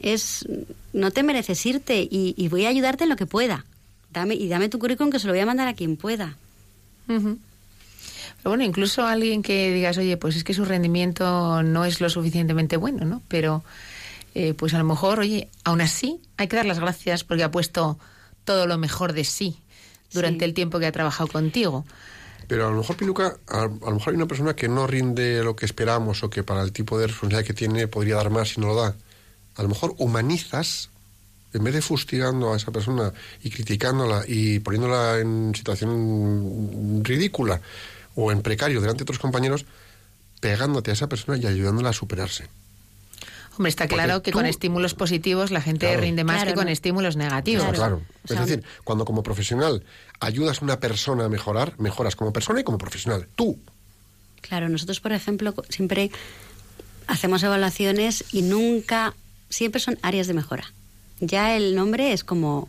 es, no te mereces irte y, voy a ayudarte en lo que pueda. Dame, y dame tu currículum que se lo voy a mandar a quien pueda. Pero bueno, incluso alguien que digas, oye, pues es que su rendimiento no es lo suficientemente bueno, ¿no? Pero eh, pues a lo mejor, oye, aún así hay que dar las gracias porque ha puesto todo lo mejor de sí durante Sí. el tiempo que ha trabajado contigo. Pero a lo mejor, Piluca, a, a lo mejor hay una persona que no rinde lo que esperamos o que para el tipo de responsabilidad que tiene podría dar más y no lo da. A lo mejor humanizas en vez de fustigando a esa persona y criticándola y poniéndola en situación ridícula o en precario delante de otros compañeros, pegándote a esa persona y ayudándola a superarse. Hombre, está Porque claro que tú- con estímulos positivos la gente Claro. rinde más Claro, que con no. estímulos negativos. Claro, Claro. claro. O sea, es decir, cuando como profesional ayudas a una persona a mejorar, mejoras como persona y como profesional. Tú. Claro, nosotros, por ejemplo, siempre hacemos evaluaciones y nunca, siempre son áreas de mejora. Ya el nombre es como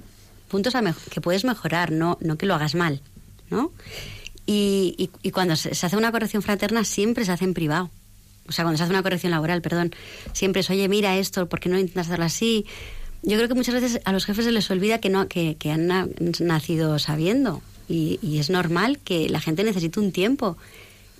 puntos a que puedes mejorar, no, no que lo hagas mal, ¿no? Y, y- y cuando se, se hace una corrección fraterna siempre se hace en privado. O sea, cuando se hace una corrección laboral, perdón, siempre es, oye, mira esto, ¿por qué no intentas hacerlo así? Yo creo que muchas veces a los jefes se les olvida que, no, que, han na- nacido sabiendo. Y, y es normal que la gente necesite un tiempo.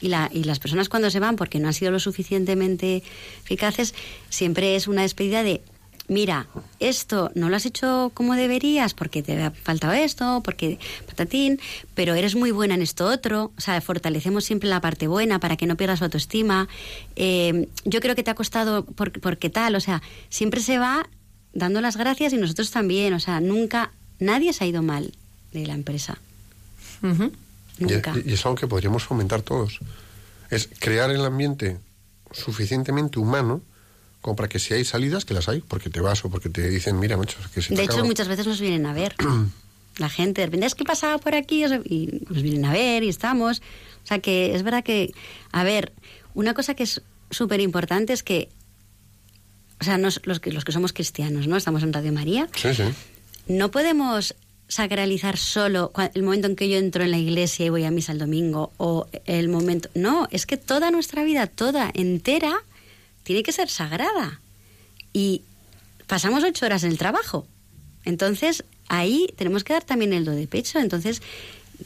Y, la, y las personas cuando se van porque no han sido lo suficientemente eficaces, siempre es una despedida de, mira, esto no lo has hecho como deberías porque te ha faltado esto, porque patatín, pero eres muy buena en esto otro. O sea, fortalecemos siempre la parte buena para que no pierdas la autoestima. Eh, yo creo que te ha costado por- porque tal, o sea, siempre se va dando las gracias y nosotros también. O sea, nunca, nadie se ha ido mal de la empresa. Ujú. Y, Nunca. y es algo que podríamos fomentar todos. Es crear el ambiente suficientemente humano como para que si hay salidas, que las hay, porque te vas o porque te dicen, mira, macho, que se te De hecho, acaba". muchas veces nos vienen a ver. La gente, de repente, es que pasaba por aquí y nos vienen a ver y estamos. O sea, que es verdad que, a ver, una cosa que es súper importante es que, o sea, nos- los, que, los que somos cristianos, ¿no? Estamos en Radio María, Sí, sí. no podemos sacralizar solo el momento en que yo entro en la iglesia y voy a misa el domingo o el momento... No, es que toda nuestra vida, toda, entera, tiene que ser sagrada. Y pasamos ocho horas en el trabajo. Entonces, ahí tenemos que dar también el do de pecho. Entonces,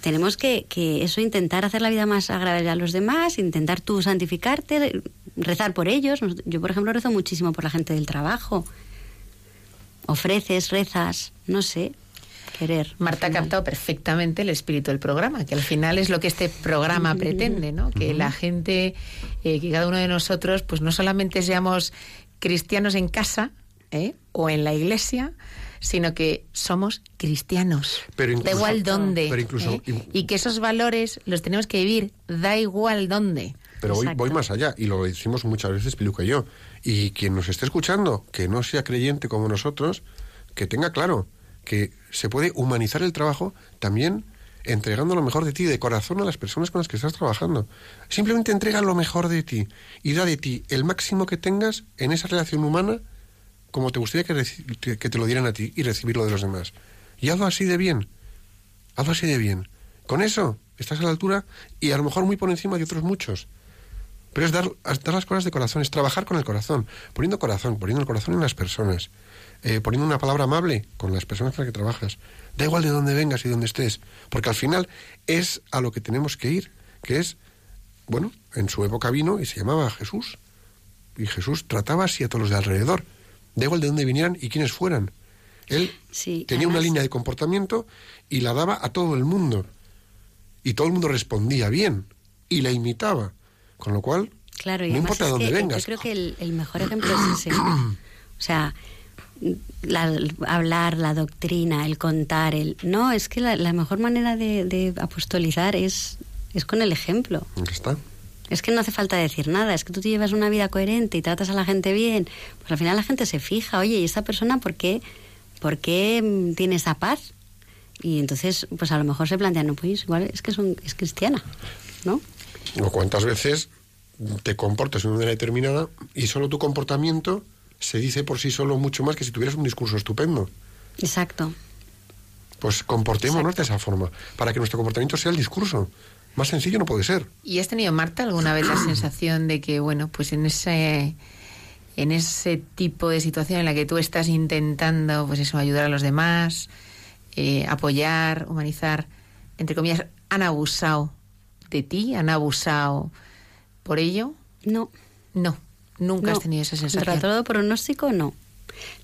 tenemos que, que eso, intentar hacer la vida más agradable a los demás, intentar tú santificarte, rezar por ellos. Yo, por ejemplo, rezo muchísimo por la gente del trabajo. Ofreces, rezas, no sé, querer. Marta ha captado perfectamente el espíritu del programa, que al final es lo que este programa pretende, ¿no? Que la gente, eh, que cada uno de nosotros, pues no solamente seamos cristianos en casa ¿eh? o en la iglesia, sino que somos cristianos. Pero da igual dónde. pero incluso- ¿eh? Y que esos valores los tenemos que vivir, da igual dónde. Pero voy, voy más allá, y lo decimos muchas veces Piluca y yo. Y quien nos esté escuchando, que no sea creyente como nosotros, que tenga claro que se puede humanizar el trabajo también entregando lo mejor de ti, de corazón a las personas con las que estás trabajando. Simplemente entrega lo mejor de ti y da de ti el máximo que tengas en esa relación humana como te gustaría que, que- te lo dieran a ti y recibirlo de los demás. Y hazlo así de bien. Hazlo así de bien. Con eso estás a la altura y a lo mejor muy por encima de otros muchos. Pero es dar, dar las cosas de corazón, es trabajar con el corazón, poniendo corazón, poniendo el corazón en las personas, eh, poniendo una palabra amable con las personas con las que trabajas. Da igual de dónde vengas y dónde estés, porque al final es a lo que tenemos que ir, que es, bueno, en su época vino y se llamaba Jesús. Y Jesús trataba así a todos los de alrededor, da igual de dónde vinieran y quiénes fueran. Él Sí, tenía una línea de comportamiento y la daba a todo el mundo. Y todo el mundo respondía bien y la imitaba. Con lo cual, Claro, y no importa dónde vengas. Yo creo que el, el mejor ejemplo es ese. O sea, la- hablar, la doctrina, el contar, el... No, es que la, la mejor manera de, de apostolizar es, es con el ejemplo. Ya está. Es que no hace falta decir nada, es que tú te llevas una vida coherente y tratas a la gente bien, pues al final la gente se fija, oye, ¿y esta persona por qué, por qué mm, tiene esa paz? Y entonces, pues a lo mejor se plantean, no, pues igual es que es, un- es cristiana, ¿no? O cuántas veces te comportas de una manera determinada y solo tu comportamiento se dice por sí solo mucho más que si tuvieras un discurso estupendo. Exacto. Pues comportémonos de esa forma, para que nuestro comportamiento sea el discurso. Más sencillo no puede ser. ¿Y has tenido, Marta, alguna vez la sensación de que, bueno, pues en ese, en ese tipo de situación en la que tú estás intentando, pues eso, ayudar a los demás, eh, apoyar, humanizar, entre comillas, han abusado de ti, han abusado por ello? No. No, nunca no. has tenido esa Contra sensación. todo pronóstico, no.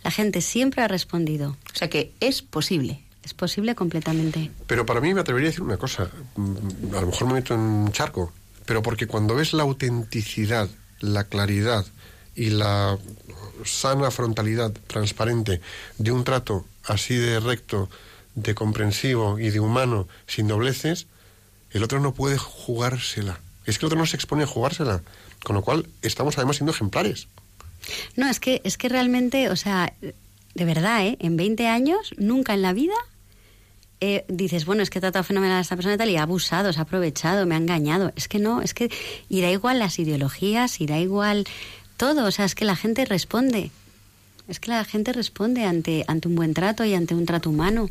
La gente siempre ha respondido. O sea que es posible. Es posible completamente. Pero para mí me atrevería a decir una cosa. Mm, A lo mejor me meto en un charco. Pero porque cuando ves la autenticidad, la claridad y la sana frontalidad transparente de un trato así de recto, de comprensivo y de humano, sin dobleces, el otro no puede jugársela. Es que el otro no se expone a jugársela. Con lo cual, estamos además siendo ejemplares. No, es que, es que realmente, o sea, de verdad, ¿eh? En 20 años, nunca en la vida eh, dices, bueno, es que he tratado fenomenal a esta persona y tal, y ha abusado, se ha aprovechado, me ha engañado. Es que no, es que. Da igual las ideologías, da igual todo. O sea, es que la gente responde. Es que la gente responde ante, ante un buen trato y ante un trato humano.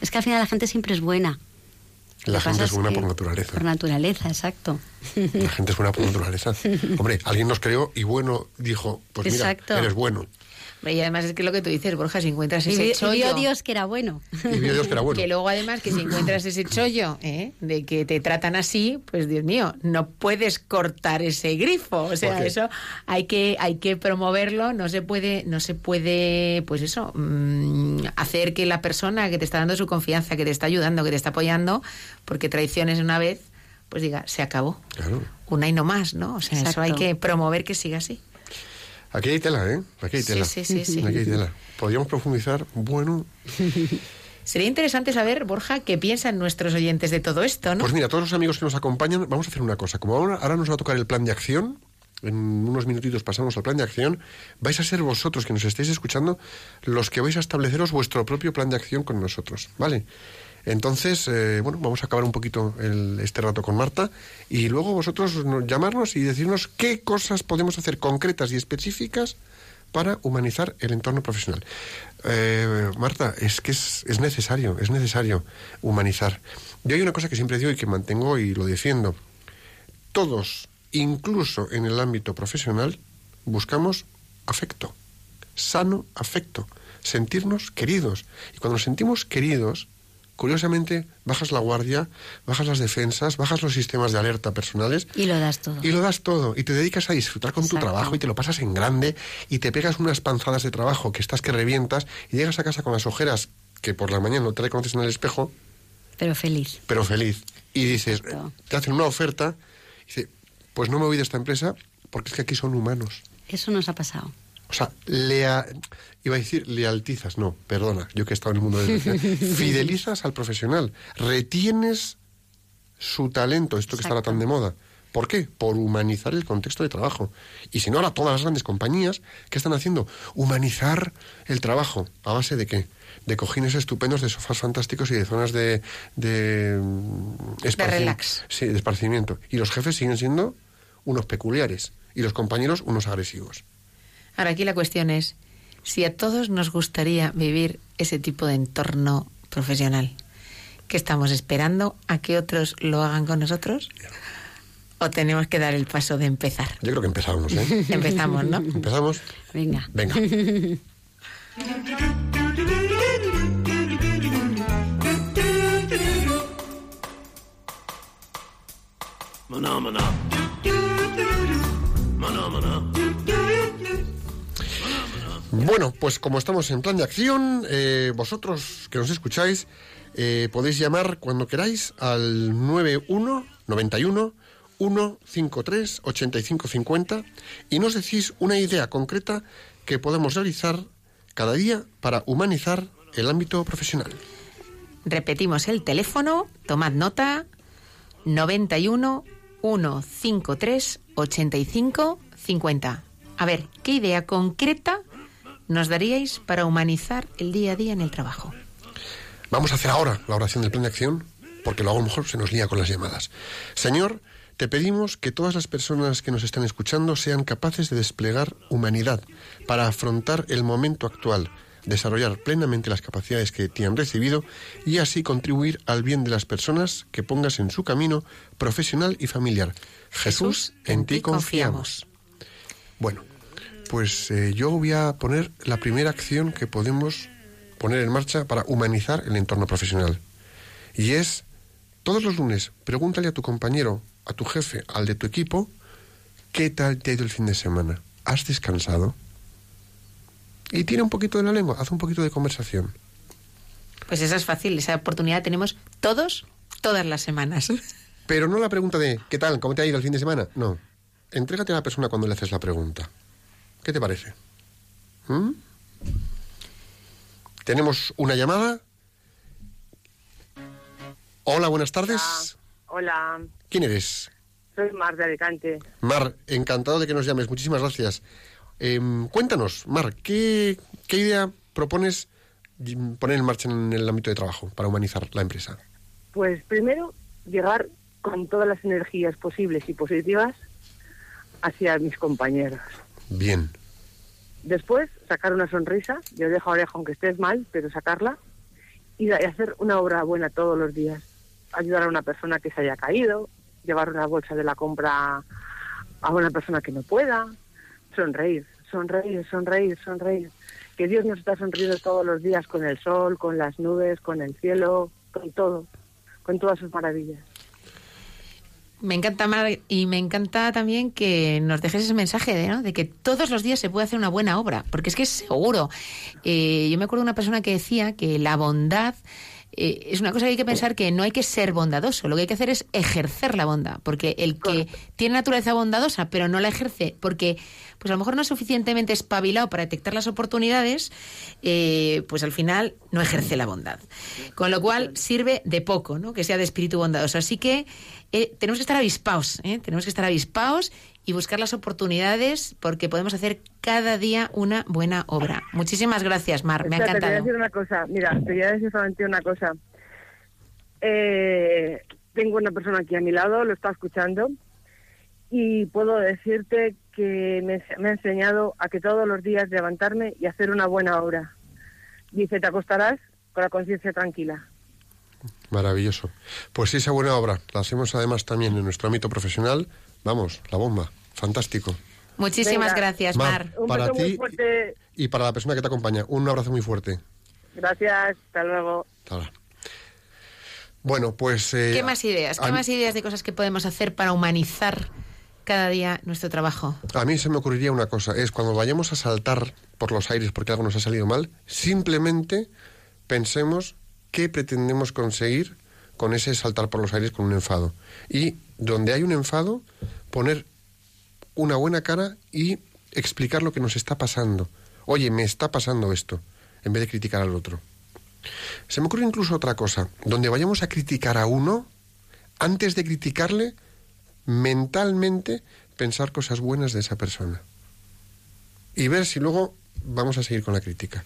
Es que al final la gente siempre es buena. La gente es buena que- por naturaleza. Por naturaleza, exacto. La gente es buena por naturaleza. Hombre, alguien nos creó y bueno dijo, pues mira, Exacto. eres bueno. Y además es que lo que tú dices, Borja, si encuentras ese vi- y chollo... vio Dios que era bueno. Y vio Dios que era bueno. Que luego además que si encuentras ese chollo ¿eh? de que te tratan así, pues Dios mío, no puedes cortar ese grifo. O sea, eso hay que, hay que promoverlo, no se puede, no se puede, pues eso, mm, hacer que la persona que te está dando su confianza, que te está ayudando, que te está apoyando, porque traiciones una vez, pues diga, se acabó. Claro. Una y no más, ¿no? O sea, eso hay que promover que siga así. Aquí hay tela, ¿eh? Aquí hay tela. sí, sí, sí. Aquí hay tela. Podríamos profundizar, bueno, Sería interesante saber, Borja, qué piensan nuestros oyentes de todo esto, ¿no? Pues mira, todos los amigos que nos acompañan, vamos a hacer una cosa. Como ahora, ahora nos va a tocar el plan de acción, en unos minutitos pasamos al plan de acción, vais a ser vosotros que nos estáis escuchando los que vais a estableceros vuestro propio plan de acción con nosotros, ¿vale? Entonces, eh, bueno, vamos a acabar un poquito el- este rato con Marta y luego vosotros no- llamarnos y decirnos qué cosas podemos hacer concretas y específicas para humanizar el entorno profesional. Eh, Marta, es que es, es necesario, es necesario humanizar. Yo hay una cosa que siempre digo y que mantengo y lo defiendo. Todos, incluso en el ámbito profesional, buscamos afecto, sano afecto, sentirnos queridos. Y cuando nos sentimos queridos, curiosamente, bajas la guardia, bajas las defensas, bajas los sistemas de alerta personales Y lo das todo. y lo das todo y te dedicas a disfrutar con tu trabajo y te lo pasas en grande y te pegas unas panzadas de trabajo que estás que revientas y llegas a casa con las ojeras que por la mañana no te reconoces en el espejo, Pero feliz. pero feliz. Y dices, Exacto. te hacen una oferta y dices, pues no me voy de esta empresa porque es que aquí son humanos. Eso nos ha pasado. O sea, lea, iba a decir lealtizas, no, perdona, yo que he estado en el mundo de fidelizas al profesional, retienes su talento, esto que Exacto. tan de moda. ¿Por qué? Por humanizar el contexto de trabajo. Y si no, ahora todas las grandes compañías, ¿qué están haciendo? Humanizar el trabajo. ¿A base de qué? De cojines estupendos, de sofás fantásticos y de zonas de... De, mm, esparci- relax. Sí, de esparcimiento. Y los jefes siguen siendo unos peculiares y los compañeros unos agresivos. Ahora aquí la cuestión es si a todos nos gustaría vivir ese tipo de entorno profesional. ¿Qué estamos esperando a que otros lo hagan con nosotros? ¿O tenemos que dar el paso de empezar? Yo creo que empezamos, ¿eh? Empezamos, ¿no? ¿Empezamos? Venga. Venga. Bueno, pues como estamos en plan de acción, eh, vosotros que nos escucháis, eh, podéis llamar cuando queráis al 91 91 153 8550 y nos decís una idea concreta que podemos realizar cada día para humanizar el ámbito profesional. Repetimos el teléfono, tomad nota, 91 153 85 50. A ver, ¿qué idea concreta nos daríais para humanizar el día a día en el trabajo? Vamos a hacer ahora la oración del plan de acción, porque luego a lo mejor se nos lía con las llamadas. Señor, te pedimos que todas las personas que nos están escuchando sean capaces de desplegar humanidad para afrontar el momento actual, desarrollar plenamente las capacidades que te han recibido y así contribuir al bien de las personas que pongas en su camino profesional y familiar. Jesús, en ti confiamos. Bueno, pues eh, yo voy a poner la primera acción que podemos poner en marcha para humanizar el entorno profesional. Y es, todos los lunes, pregúntale a tu compañero, a tu jefe, al de tu equipo, ¿qué tal te ha ido el fin de semana? ¿Has descansado? Y tira un poquito de la lengua, haz un poquito de conversación. Pues esa es fácil, esa oportunidad tenemos todos, todas las semanas. Pero no la pregunta de ¿qué tal? ¿Cómo te ha ido el fin de semana? No. Entrégate a la persona cuando le haces la pregunta. ¿Qué te parece? ¿Mm? Tenemos una llamada. Hola, buenas tardes. Hola, ¿Quién eres? soy Mar de Alicante. Mar, encantado de que nos llames. Muchísimas gracias. Em, cuéntanos, Mar, ¿qué, qué idea propones poner en marcha en el ámbito de trabajo para humanizar la empresa? Pues primero, llegar con todas las energías posibles y positivas hacia mis compañeros. Bien. Después, sacar una sonrisa, de oreja a oreja, aunque estés mal, pero sacarla. Y hacer una obra buena todos los días. Ayudar a una persona que se haya caído, llevar una bolsa de la compra a una persona que no pueda. Sonreír, sonreír, sonreír, sonreír. Que Dios nos está sonriendo todos los días con el sol, con las nubes, con el cielo, con todo, con todas sus maravillas. Me encanta, Mar, y me encanta también que nos dejes ese mensaje de, ¿no? de que todos los días se puede hacer una buena obra, porque es que es seguro. Eh, yo me acuerdo de una persona que decía que la bondad eh, es una cosa que hay que pensar que no hay que ser bondadoso, lo que hay que hacer es ejercer la bondad, porque el que tiene naturaleza bondadosa pero no la ejerce, porque pues a lo mejor no es suficientemente espabilado para detectar las oportunidades, eh, pues al final no ejerce la bondad. Con lo cual sirve de poco, ¿no? Que sea de espíritu bondadoso. Así que eh, tenemos que estar avispados, ¿eh? tenemos que estar avispados y buscar las oportunidades porque podemos hacer cada día una buena obra. Muchísimas gracias, Mar, me ha Espera, Te voy a decir una cosa, mira, te voy a decir solamente una cosa. Eh, tengo una persona aquí a mi lado, lo está escuchando, y puedo decirte que me, me ha enseñado a que todos los días levantarme y hacer una buena obra. Dice, te acostarás con la conciencia tranquila. Maravilloso. Pues esa buena obra la hacemos además también en nuestro ámbito profesional. Vamos, la bomba. Fantástico. Muchísimas Venga. gracias, Mar. Mar. Un Para beso muy ti fuerte. Y para la persona que te acompaña, un abrazo muy fuerte. Gracias, hasta luego. Hasta ahora. Bueno, pues... eh, ¿Qué más ideas? ¿Qué más ideas de cosas que podemos hacer para humanizar cada día nuestro trabajo? A mí se me ocurriría una cosa, es cuando vayamos a saltar por los aires porque algo nos ha salido mal, simplemente pensemos qué pretendemos conseguir con ese saltar por los aires con un enfado. Y donde hay un enfado, poner una buena cara y explicar lo que nos está pasando. Oye, me está pasando esto, en vez de criticar al otro. Se me ocurre incluso otra cosa, donde vayamos a criticar a uno, antes de criticarle, mentalmente pensar cosas buenas de esa persona. Y ver si luego vamos a seguir con la crítica.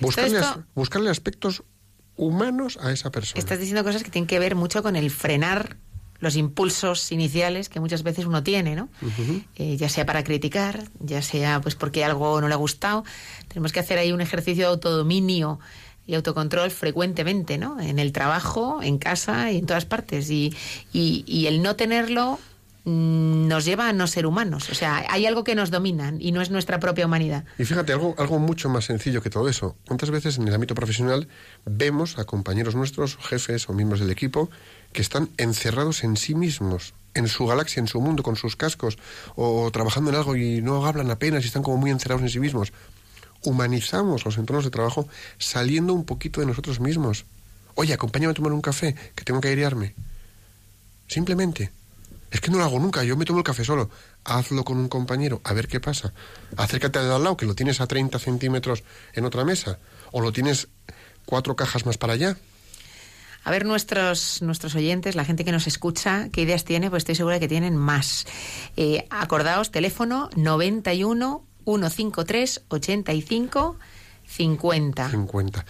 Buscarle, esto- as- buscarle aspectos humanos a esa persona. Estás diciendo cosas que tienen que ver mucho con el frenar los impulsos iniciales que muchas veces uno tiene, ¿no? Eh, ya sea para criticar, ya sea pues porque algo no le ha gustado. Tenemos que hacer ahí un ejercicio de autodominio y autocontrol frecuentemente, ¿no? En el trabajo, en casa y en todas partes. Y, y- y el no tenerlo nos lleva a no ser humanos. O sea, hay algo que nos domina y no es nuestra propia humanidad. Y fíjate, algo, algo mucho más sencillo que todo eso. ¿Cuántas veces en el ámbito profesional vemos a compañeros nuestros, jefes o miembros del equipo, que están encerrados en sí mismos, en su galaxia, en su mundo, con sus cascos, o trabajando en algo y no hablan apenas y están como muy encerrados en sí mismos? Humanizamos los entornos de trabajo saliendo un poquito de nosotros mismos. Oye, acompáñame a tomar un café, que tengo que airearme. Simplemente. Es que no lo hago nunca, yo me tomo el café solo. Hazlo con un compañero, a ver qué pasa. Acércate al lado, que lo tienes a 30 centímetros en otra mesa. O lo tienes cuatro cajas más para allá. A ver nuestros, nuestros oyentes, la gente que nos escucha, qué ideas tiene, pues estoy segura que tienen más. Eh, acordaos, teléfono 91 153 85 50. 50.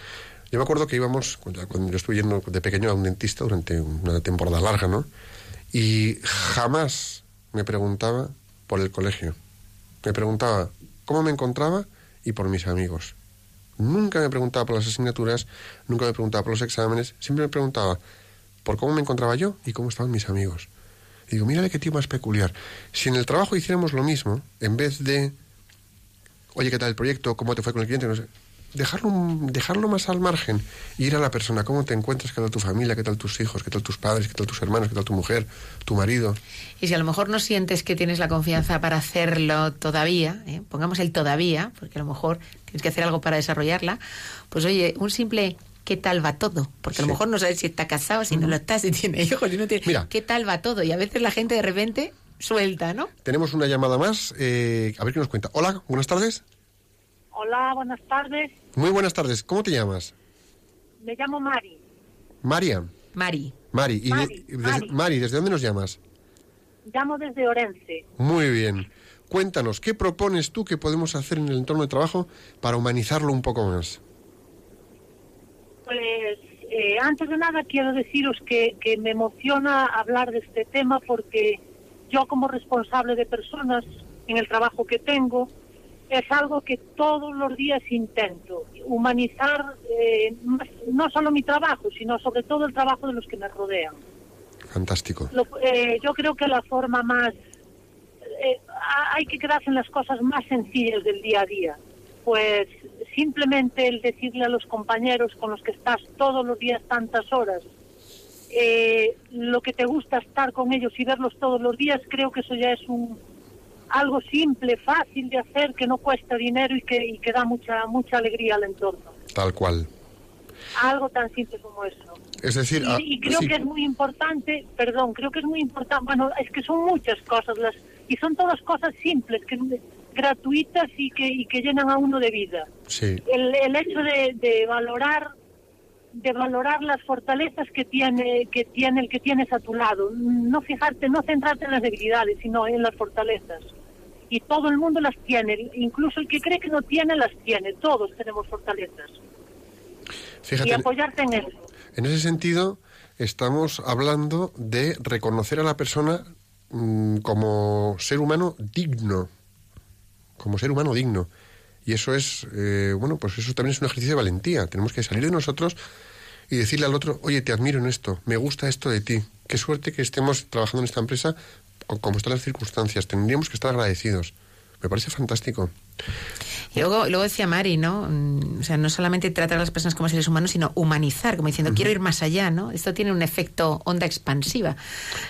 Yo me acuerdo que íbamos, cuando cuando yo estuve yendo de pequeño a un dentista durante una temporada larga, ¿no? Y jamás me preguntaba por el colegio. Me preguntaba cómo me encontraba y por mis amigos. Nunca me preguntaba por las asignaturas, nunca me preguntaba por los exámenes, siempre me preguntaba por cómo me encontraba yo y cómo estaban mis amigos. Y digo, mírale qué tío más peculiar. Si en el trabajo hiciéramos lo mismo, en vez de oye, ¿qué tal el proyecto? ¿Cómo te fue con el cliente? No sé. Dejarlo, dejarlo más al margen. Ir a la persona, ¿cómo te encuentras? ¿Qué tal tu familia? ¿Qué tal tus hijos? ¿Qué tal tus padres? ¿Qué tal tus hermanos? ¿Qué tal tu mujer? ¿Tu marido? Y si a lo mejor no sientes que tienes la confianza para hacerlo todavía, ¿eh? pongamos el todavía, porque a lo mejor tienes que hacer algo para desarrollarla, pues oye, un simple ¿qué tal va todo? Porque a lo Sí. mejor no sabes si está casado, si no lo está, si tiene hijos, si no tiene... Mira. ¿Qué tal va todo? Y a veces la gente de repente suelta, ¿no? Tenemos una llamada más. eh, a ver qué nos cuenta. Hola, buenas tardes. Hola, buenas tardes. Muy buenas tardes. ¿Cómo te llamas? Me llamo Mari. María. Mari. Mari. y de- Mari, desde- Mari. Mari, ¿desde dónde nos llamas? Llamo desde Orense. Muy bien. Cuéntanos, ¿qué propones tú que podemos hacer en el entorno de trabajo para humanizarlo un poco más? Pues eh, antes de nada quiero deciros que, que me emociona hablar de este tema porque yo como responsable de personas en el trabajo que tengo es algo que todos los días intento, humanizar eh, no solo mi trabajo, sino sobre todo el trabajo de los que me rodean. Fantástico. Lo- eh, yo creo que la forma más... eh, ha- hay que quedarse en las cosas más sencillas del día a día. Pues simplemente el decirle a los compañeros con los que estás todos los días tantas horas, eh, lo que te gusta estar con ellos y verlos todos los días, creo que eso ya es un algo simple, fácil de hacer, que no cuesta dinero y que, y que da mucha mucha alegría al entorno. Tal cual. Algo tan simple como eso. Es decir, Y, ah, y creo sí, que es muy importante, perdón, creo que es muy importante, bueno, es que son muchas cosas las y son todas cosas simples, que gratuitas y que, y que llenan a uno de vida. sí, El, el hecho de, de valorar de valorar las fortalezas que tiene que tiene el que tienes a tu lado, no fijarte, no centrarte en las debilidades, sino en las fortalezas. Y todo el mundo las tiene, incluso el que cree que no tiene las tiene, todos tenemos fortalezas. fíjate, Y apoyarte en eso. en ese sentido estamos hablando de reconocer a la persona mm, como ser humano digno, como ser humano digno. Y eso es, eh, bueno, pues eso también es un ejercicio de valentía. Tenemos que salir de nosotros y decirle al otro, oye, te admiro en esto, me gusta esto de ti. Qué suerte que estemos trabajando en esta empresa como están las circunstancias. Tendríamos que estar agradecidos. Me parece fantástico. Y luego, luego decía Mari, ¿no? Mm, O sea, no solamente tratar a las personas como seres humanos, sino humanizar, como diciendo, quiero ir más allá, ¿no? Esto tiene un efecto onda expansiva.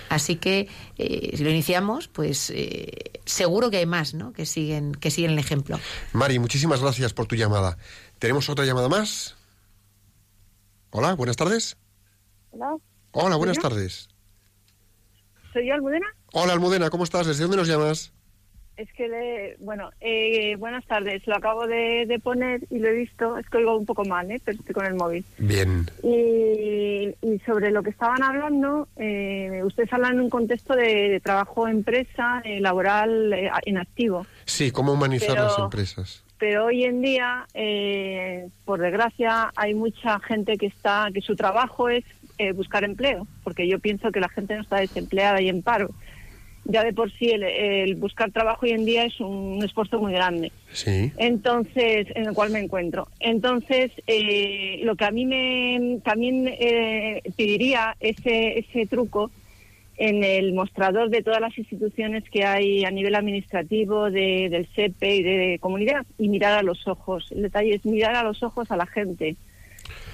Así que, eh, si lo iniciamos, pues eh, seguro que hay más, ¿no? Que siguen, que siguen el ejemplo. Mari, muchísimas gracias por tu llamada. ¿Tenemos otra llamada más? Hola, buenas tardes. Hola, Hola, buenas tardes. ¿soy yo Almudena? Hola, Almudena, ¿cómo estás? ¿Desde dónde nos llamas? Es que, le- bueno, eh, buenas tardes. Lo acabo de, de poner y lo he visto. Es que oigo un poco mal, ¿eh? pero estoy con el móvil. Bien. Y, y sobre lo que estaban hablando, eh, ustedes hablan en un contexto de, de trabajo empresa, eh, laboral eh, en activo. Sí, ¿cómo humanizar Pero- las empresas? Pero hoy en día, eh, por desgracia, hay mucha gente que está que su trabajo es eh, buscar empleo, porque yo pienso que la gente no está desempleada y en paro. Ya de por sí el, el buscar trabajo hoy en día es un esfuerzo muy grande. Sí. Entonces, en el cual me encuentro. Entonces, eh, lo que a mí me también eh, pediría ese, ese truco en el mostrador de todas las instituciones que hay a nivel administrativo, de, del SEPE y de comunidad, y mirar a los ojos. El detalle es mirar a los ojos a la gente.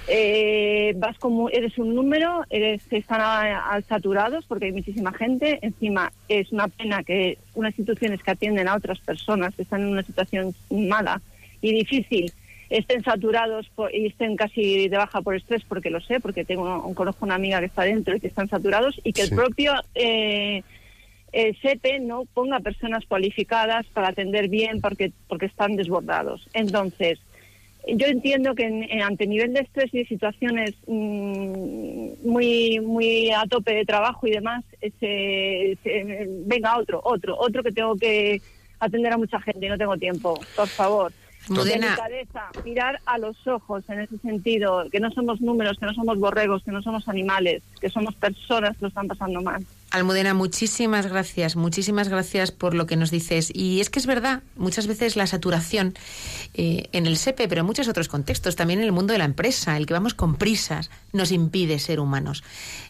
Eh, vas como eres un número, eres están a- saturados porque hay muchísima gente. Encima es una pena que unas instituciones que atienden a otras personas que están en una situación mala y difícil estén saturados por- y estén casi de baja por estrés, porque lo sé, porque tengo conozco una amiga que está dentro y que están saturados y que Sí. el propio eh, el SEPE no ponga personas cualificadas para atender bien porque porque están desbordados. Entonces, yo entiendo que en- en- ante nivel de estrés y de situaciones mm, muy muy a tope de trabajo y demás, ese- venga otro, otro, otro que tengo que atender a mucha gente y no tengo tiempo, por favor. Delicadeza, mirar a los ojos en ese sentido, que no somos números, que no somos borregos, que no somos animales, que somos personas que lo están pasando mal. Almudena, muchísimas gracias, muchísimas gracias por lo que nos dices. Y es que es verdad, muchas veces la saturación eh, en el SEPE, pero en muchos otros contextos, también en el mundo de la empresa, el que vamos con prisas, nos impide ser humanos.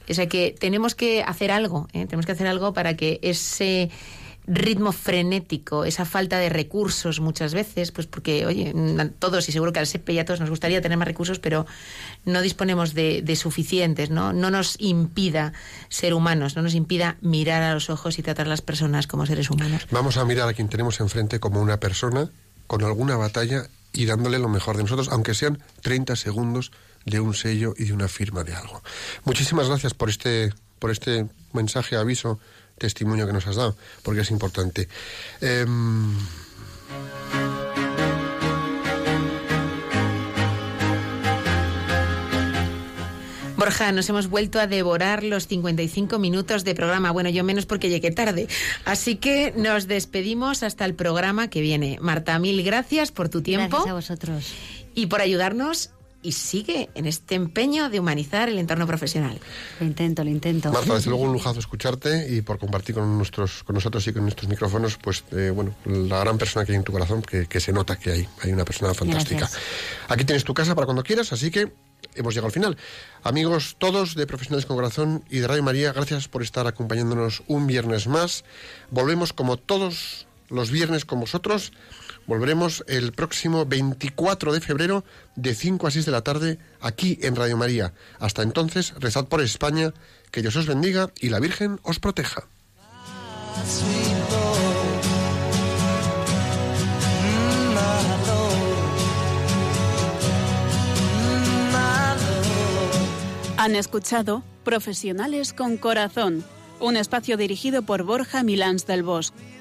O sea que tenemos que hacer algo, ¿eh? tenemos que hacer algo para que ese ritmo frenético, esa falta de recursos muchas veces, pues porque, oye, todos y seguro que al SEPE y a todos nos gustaría tener más recursos, pero no disponemos de, de suficientes, ¿no? No nos impida ser humanos, no nos impida mirar a los ojos y tratar a las personas como seres humanos. Vamos a mirar a quien tenemos enfrente como una persona con alguna batalla y dándole lo mejor de nosotros, aunque sean 30 segundos de un sello y de una firma de algo. Muchísimas gracias por este, por este mensaje, aviso testimonio que nos has dado, porque es importante. Em, Borja, nos hemos vuelto a devorar los 55 minutos de programa. Bueno, yo menos porque llegué tarde. Así que nos despedimos hasta el programa que viene. Marta, mil gracias por tu tiempo. Gracias a vosotros. Y por ayudarnos y sigue en este empeño de humanizar el entorno profesional. Lo intento, lo intento. Marta, desde luego un lujazo escucharte y por compartir con, nuestros, con nosotros y con nuestros micrófonos, pues eh, bueno, la gran persona que hay en tu corazón, que, que se nota que hay, hay una persona fantástica. Gracias. Aquí tienes tu casa para cuando quieras, así que hemos llegado al final. Amigos todos de Profesionales con Corazón y de Radio María, gracias por estar acompañándonos un viernes más. Volvemos como todos los viernes con vosotros. Volveremos el próximo 24 de febrero de 5 a 6 de la tarde aquí en Radio María. Hasta entonces, rezad por España, que Dios os bendiga y la Virgen os proteja. Han escuchado Profesionales con Corazón, un espacio dirigido por Borja Milans del Bosque.